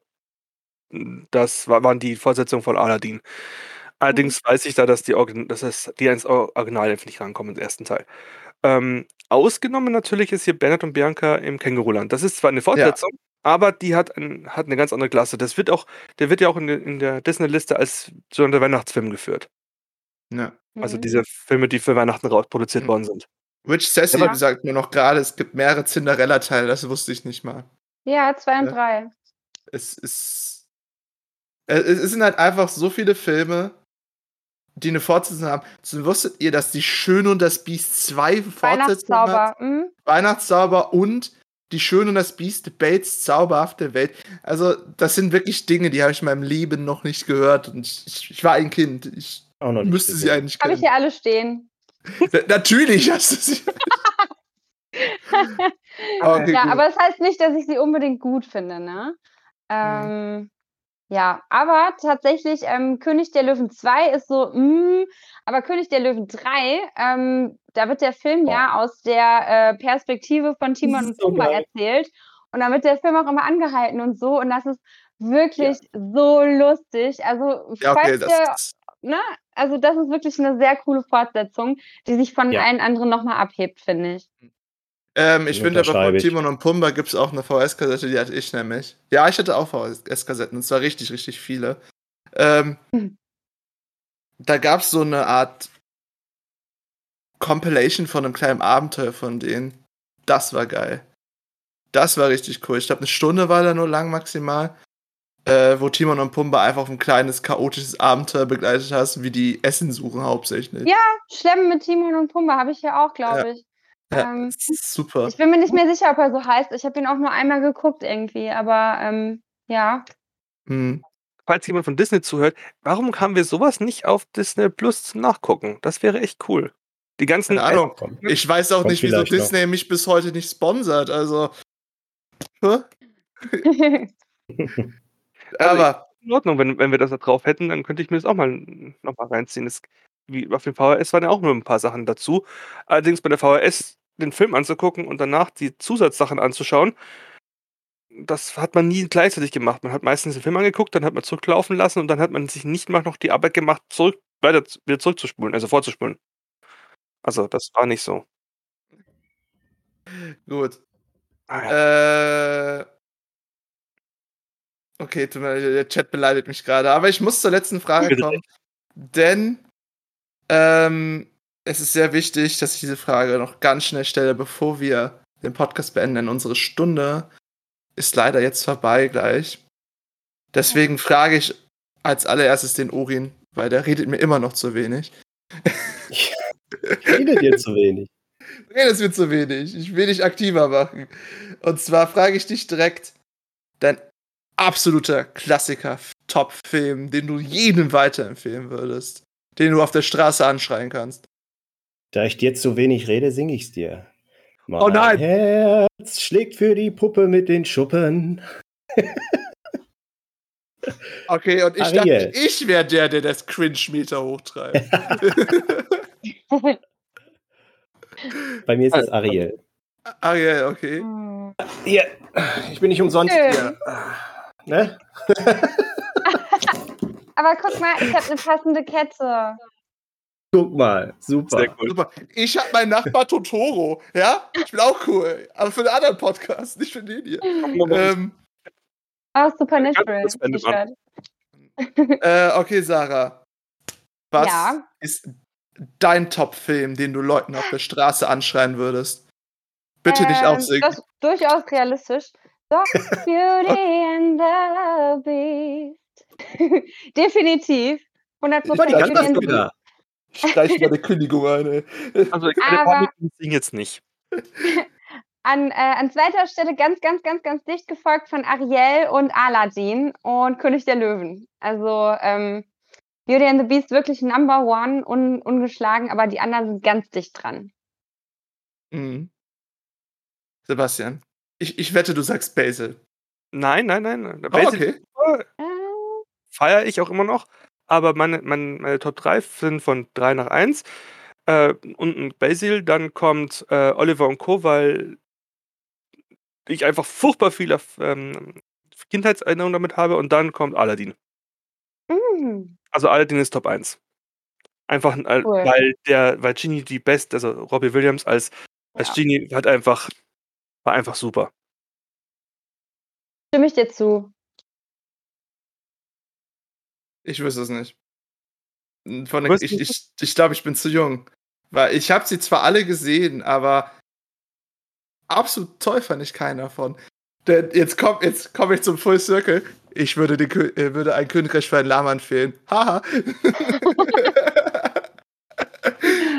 B: das war, waren die Fortsetzungen von Aladdin. Allerdings weiß ich da, dass die, Origin- dass das, die ins Original nicht rankommen im ersten Teil. Ähm, ausgenommen natürlich ist hier Bernhard und Bianca im Känguruland. Das ist zwar eine Fortsetzung, aber die hat, ein, hat eine ganz andere Klasse. Das wird auch, der wird ja auch in, der- in der Disney-Liste als so ein Weihnachtsfilm geführt.
A: Ja.
B: Also
D: Mhm.
B: diese Filme, die für Weihnachten raus produziert
A: Mhm.
B: worden sind.
A: Rich Sassy
D: Ja.
A: sagt mir noch gerade, es gibt mehrere Cinderella-Teile, das wusste ich nicht mal.
D: Ja, zwei und
A: Ja.
D: drei.
A: Es ist. Es es sind halt einfach so viele Filme, die eine Fortsetzung haben. So, wusstet ihr, dass die Schöne und das Biest zwei Fortsetzungen
D: Weihnachtszauber.
A: hat?
D: Hm?
A: Weihnachtszauber und die Schöne und das Biest, Bates zauberhafte Welt. Also, das sind wirklich Dinge, die habe ich in meinem Leben noch nicht gehört. Und ich, ich, ich war ein Kind. Ich
C: Auch noch nicht
A: müsste sie
C: gesehen.
A: eigentlich
D: Habe ich
A: kennen.
D: hier alle stehen.
A: Na- Natürlich hast du sie. Okay,
D: ja,
A: gut.
D: aber das heißt nicht, dass ich sie unbedingt gut finde, ne? Ähm, ja, aber tatsächlich, ähm, König der Löwen 2 ist so, mm, aber König der Löwen 3, ähm, da wird der Film ja aus der äh, Perspektive von Timon und
C: so
D: Pumba
C: geil.
D: erzählt. Und da wird der Film auch immer angehalten und so. Und das ist wirklich so lustig. Also,
A: Ja, okay,
D: falls
A: das,
D: ne, also das ist wirklich eine sehr coole Fortsetzung, die sich von
C: Ja.
D: allen anderen nochmal abhebt, finde ich.
A: Ähm, ich finde aber von. Timon und Pumba gibt es auch eine VS-Kassette, die hatte ich nämlich. Ja, ich hatte auch VS-Kassetten, und zwar richtig, richtig viele. Ähm, da gab es so eine Art Compilation von einem kleinen Abenteuer von denen. Das war geil. Das war richtig cool. Ich glaube, eine Stunde war da nur lang maximal. Äh, wo Timon und Pumba einfach ein kleines, chaotisches Abenteuer begleitet hast, wie die Essen suchen hauptsächlich.
D: Ja. Schlemmen mit Timon und Pumba habe ich ja auch, glaube
A: Ja.
D: ich.
A: Ja,
D: ähm,
A: super.
D: Ich bin mir nicht mehr sicher, ob er so heißt. Ich habe ihn auch nur einmal geguckt irgendwie, aber ähm, ja.
A: Mhm.
B: Falls jemand von Disney zuhört, warum haben wir sowas nicht auf Disney Plus zum Nachgucken? Das wäre echt cool. Die ganzen
A: Keine Ahnung.
C: Komm.
A: Ich weiß auch
C: Kommt
A: nicht, wieso
C: vielleicht noch.
A: Disney mich bis heute nicht sponsert. Also. Hä?
B: Also
A: Aber
B: in Ordnung, wenn, wenn wir das da drauf hätten, dann könnte ich mir das auch mal nochmal reinziehen. Das, wie auf dem VHS waren ja auch nur ein paar Sachen dazu. Allerdings bei der VHS den Film anzugucken und danach die Zusatzsachen anzuschauen, das hat man nie gleichzeitig gemacht. Man hat meistens den Film angeguckt, dann hat man zurücklaufen lassen und dann hat man sich nicht mal noch die Arbeit gemacht, zurück, weiter wieder zurückzuspulen, also vorzuspulen. Also das war nicht so.
A: gut.
B: Ah, ja.
A: Äh. Okay, der Chat beleidigt mich gerade. Aber ich muss zur letzten Frage kommen. Denn ähm, es ist sehr wichtig, dass ich diese Frage noch ganz schnell stelle, bevor wir den Podcast beenden. Unsere Stunde ist leider jetzt vorbei gleich. Deswegen frage ich als allererstes den Urin, weil der redet mir immer noch zu wenig.
C: Ich rede dir zu wenig.
A: Du redest mir zu wenig. Ich will dich aktiver machen. Und zwar frage ich dich direkt, dein absoluter Klassiker, Top-Film, den du jedem weiterempfehlen würdest, den du auf der Straße anschreien kannst.
C: Da ich dir zu wenig rede, singe ich's dir. Mein
A: Oh nein!
C: Herz schlägt für die Puppe mit den Schuppen.
A: Okay, und ich
C: Ariel.
A: dachte, ich wäre der, der das Cringe-Meter hochtreibt.
C: Bei mir ist es Ariel.
A: Ariel, okay.
D: Hm.
C: Hier, ich bin nicht umsonst
D: Schön.
C: hier. Ne?
D: Aber guck mal, ich habe eine passende Kette.
C: Guck mal, super.
B: Sehr cool.
A: Super. Ich hab meinen Nachbar Totoro, ja? Ich bin auch cool. Aber für einen anderen Podcast, nicht für den hier. Ähm,
D: Supernatural.
B: Wendet man.
D: T-Shirt.
A: äh, okay, Sarah. Was
D: Ja.
A: ist dein Top-Film, den du Leuten auf der Straße anschreien würdest? Bitte nicht
D: Ähm,
A: aufsingen.
D: Das ist durchaus realistisch. The Beauty and the Beast. Definitiv. 100%
C: Guck mal, die kann das
D: and
A: Streich mal die Kündigung ein, ey.
B: Also, keine
D: Aber-
B: Panik, ich jetzt nicht.
D: An, äh, an zweiter Stelle ganz, ganz, ganz, ganz dicht gefolgt von Ariel und Aladdin und König der Löwen. Also ähm, Beauty and the Beast wirklich Number One, un, ungeschlagen, aber die anderen sind ganz dicht dran.
A: Mhm. Sebastian, ich, ich wette, du sagst Basil.
B: Nein, nein, nein.
A: Oh,
B: Basic
A: okay.
D: Äh,
B: feiere ich auch immer noch. Aber meine, meine, meine Top 3 sind von 3 nach 1. Äh, unten Basil, dann kommt äh, Oliver und Co., weil ich einfach furchtbar viele ähm, Kindheitserinnerungen damit habe. Und dann kommt Aladdin.
D: mm,
B: Also Aladdin ist Top 1. Einfach,
D: Cool.
B: weil der, weil Genie die beste, also Robbie Williams als, als
D: Ja.
B: Genie hat einfach, war einfach super.
D: stimme ich dir zu.
A: Ich wüsste es nicht. Von der, ich ich, ich glaube, ich bin zu jung. Weil ich habe sie zwar alle gesehen, aber absolut toll fand ich keinen davon. Denn jetzt komme jetzt komm ich zum Full Circle. Ich würde, den, äh, würde ein Königreich für ein Lama empfehlen. Haha.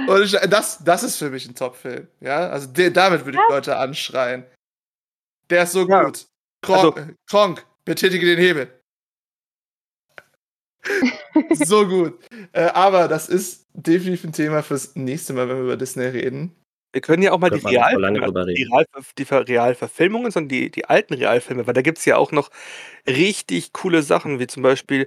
A: Und ich, das, das ist für mich ein Top-Film. Ja, also der, damit würde ich Leute anschreien. Der ist so
B: Ja.
A: gut. Kronk, äh, Kronk, betätige den Hebel. so gut. Äh, aber das ist definitiv ein Thema fürs nächste Mal, wenn wir über Disney reden.
B: Wir können ja auch mal die,
C: drüber
B: die. Real, die Ver- Realverfilmungen, sondern die, die alten Realfilme, weil da gibt es ja auch noch richtig coole Sachen, wie zum Beispiel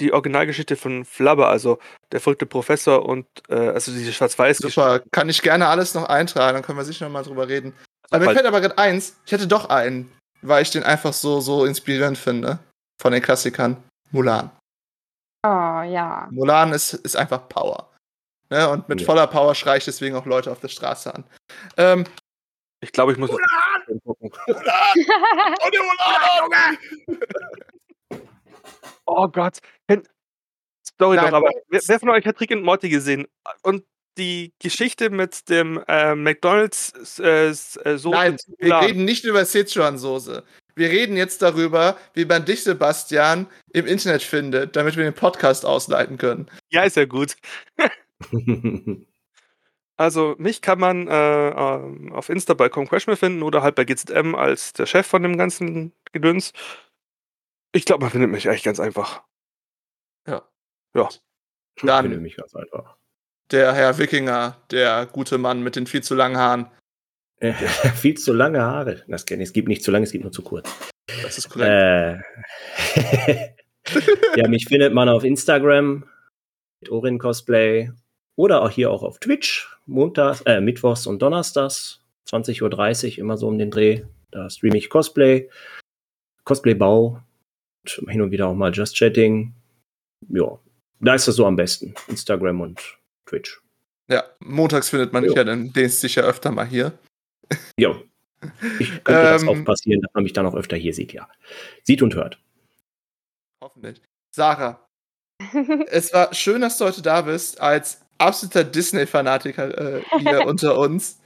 B: die Originalgeschichte von Flubber, also der verrückte Professor und äh, also diese Schwarz-Weiß-Geschichte.
A: Super, kann ich gerne alles noch eintragen, dann können wir sicher noch mal drüber reden. Aber mir fällt aber gerade eins, ich hätte doch einen, weil ich den einfach so, so inspirierend finde. Von den Klassikern. Mulan.
D: Oh ja.
A: Mulan ist, ist einfach Power. Ne? Und mit
C: Ja.
A: voller Power schreie ich deswegen auch Leute auf der Straße an. Ähm,
B: Ich glaube, ich muss.
A: Mulan! Mulan! Oh, der Mulan, Junge!
B: Oh Gott. Sorry
A: Nein,
B: doch, aber wer, wer von euch hat Rick und Morty gesehen? Und die Geschichte mit dem äh, McDonalds äh, äh, Soße
A: Nein, wir reden nicht über Sichuan-Soße. Wir reden jetzt darüber, wie man dich, Sebastian, im Internet findet, damit wir den Podcast ausleiten können.
B: Ja, ist ja gut. Also mich kann man äh, ähm, auf Insta bei Concrashman finden oder halt bei GZM als der Chef von dem ganzen Gedöns. Ich glaube, man findet mich echt ganz einfach.
A: Ja.
B: Ja.
C: Ich
A: Dann-
C: finde mich ganz einfach.
A: Der Herr Wikinger, der gute Mann mit den viel zu langen Haaren.
C: Viel zu lange Haare. Das kenne ich. Es gibt nicht zu lang, es gibt nur zu kurz.
A: Das ist korrekt.
C: Äh. ja, mich findet man auf Instagram mit Orin Cosplay oder auch hier auch auf Twitch, montags, äh, mittwochs und donnerstags, 20.30 Uhr, immer so um den Dreh. Da streame ich Cosplay, Cosplay-Bau und hin und wieder auch mal Just Chatting. Ja, da ist das so am besten. Instagram und Twitch.
A: Ja, montags findet man dich
C: Jo.
A: ja dann den sicher öfter mal hier.
C: Ja. Ich könnte das
A: Ähm.
C: auch passieren, dass man mich dann auch öfter hier sieht, ja. Sieht und hört.
A: Hoffentlich. Sarah, es war schön, dass du heute da bist, als absoluter Disney-Fanatiker äh, hier unter uns.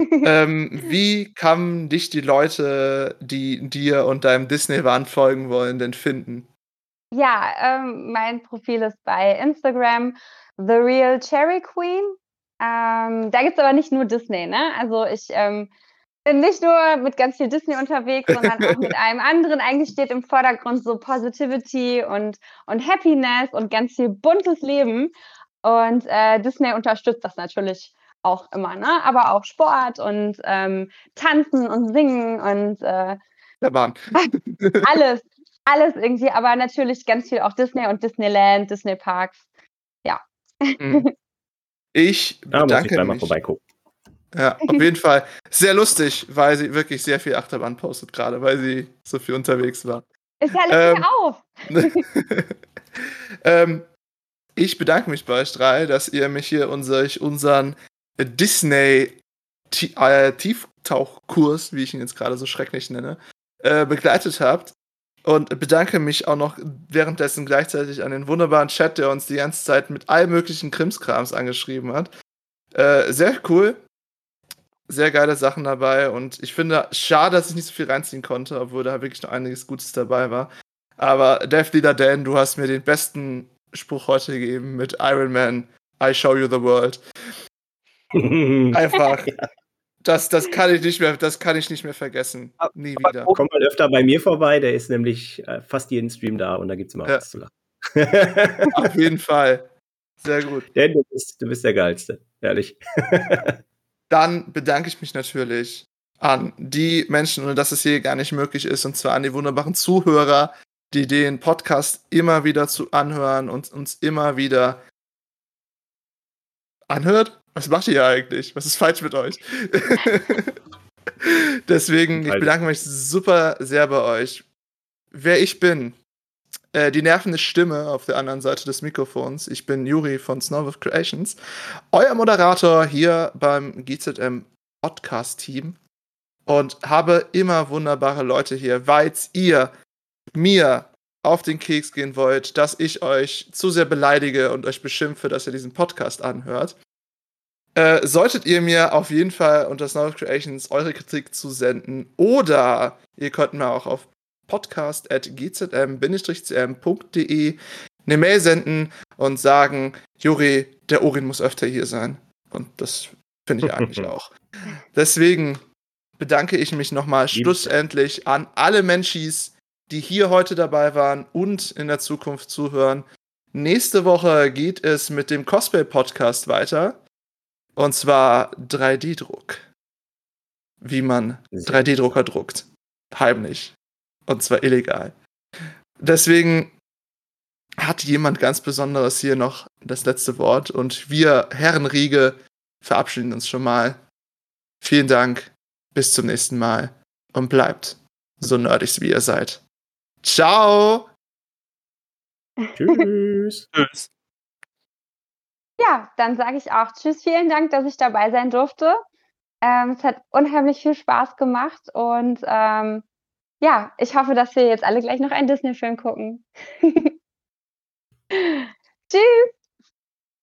A: ähm, wie kann dich die Leute, die dir und deinem Disney-Wahn folgen wollen, denn finden?
D: Ja, ähm, mein Profil ist bei Instagram The Real Cherry Queen. Ähm, da gibt es aber nicht nur Disney, ne? Also ich ähm, bin nicht nur mit ganz viel Disney unterwegs, sondern auch mit einem anderen. Eigentlich steht im Vordergrund so Positivity und, und Happiness und ganz viel buntes Leben. Und äh, Disney unterstützt das natürlich auch immer, ne? Aber auch Sport und ähm, Tanzen und Singen und äh, alles, alles irgendwie, aber natürlich ganz viel auch Disney und Disneyland, Disney Parks. Ja.
A: Mhm. Ich
C: Da muss ich
A: bedanke
C: gleich mal
A: mich.
C: vorbeigucken.
A: Ja, auf jeden Fall sehr lustig, weil sie wirklich sehr viel Achterbahn postet gerade, weil sie so viel unterwegs war.
D: Ist ja
A: Ähm,
D: auf.
A: ähm, ich bedanke mich bei euch drei, dass ihr mich hier unser, unseren Disney Ti- äh, Tieftauchkurs, wie ich ihn jetzt gerade so schrecklich nenne, äh, begleitet habt. Und bedanke mich auch noch währenddessen gleichzeitig an den wunderbaren Chat, der uns die ganze Zeit mit all möglichen Krimskrams angeschrieben hat. Äh, sehr cool. Sehr geile Sachen dabei. Und ich finde, schade, dass ich nicht so viel reinziehen konnte, obwohl da wirklich noch einiges Gutes dabei war. Aber Death Leader Dan, du hast mir den besten Spruch heute gegeben mit Iron Man, I show you the world. Einfach. Das, das kann ich nicht mehr, das kann ich nicht mehr vergessen. Nie wieder.
C: Komm mal öfter bei mir vorbei, der ist nämlich äh, fast jeden Stream da und da gibt es immer
A: Ja.
C: was zu lachen.
A: Auf jeden Fall. Sehr gut.
C: Denn du bist, du bist der Geilste, ehrlich.
A: Dann bedanke ich mich natürlich an die Menschen, ohne dass es hier gar nicht möglich ist, und zwar an die wunderbaren Zuhörer, die den Podcast immer wieder zu anhören und uns immer wieder anhört. Was macht ihr eigentlich? Was ist falsch mit euch? Deswegen, ich bedanke mich super sehr bei euch. Wer ich bin, äh, die nervende Stimme auf der anderen Seite des Mikrofons. Ich bin Juri von Snowwolf Creations, euer Moderator hier beim GZM Podcast Team und habe immer wunderbare Leute hier, weil ihr mir auf den Keks gehen wollt, dass ich euch zu sehr beleidige und euch beschimpfe, dass ihr diesen Podcast anhört. Äh, solltet ihr mir auf jeden Fall unter Snowwolf Creations eure Kritik zusenden oder ihr könnt mir auch auf podcast.gzm-cm.de eine Mail senden und sagen, Juri, der Orin muss öfter hier sein. Und das finde ich eigentlich auch. Deswegen bedanke ich mich nochmal schlussendlich an alle Menschis, die hier heute dabei waren und in der Zukunft zuhören. Nächste Woche geht es mit dem Cosplay-Podcast weiter. Und zwar 3D-Druck. Wie man
C: Sehr
A: 3D-Drucker druckt. Heimlich. Und zwar illegal. Deswegen hat jemand ganz Besonderes hier noch das letzte Wort. Und wir, Herrenriege, verabschieden uns schon mal. Vielen Dank. Bis zum nächsten Mal. Und bleibt so nerdig, wie ihr seid. Ciao!
C: Tschüss.
B: Tschüss.
D: Ja, dann sage ich auch Tschüss, vielen Dank, dass ich dabei sein durfte. Ähm, es hat unheimlich viel Spaß gemacht und ähm, ja, ich hoffe, dass wir jetzt alle gleich noch einen Disney-Film gucken. Tschüss!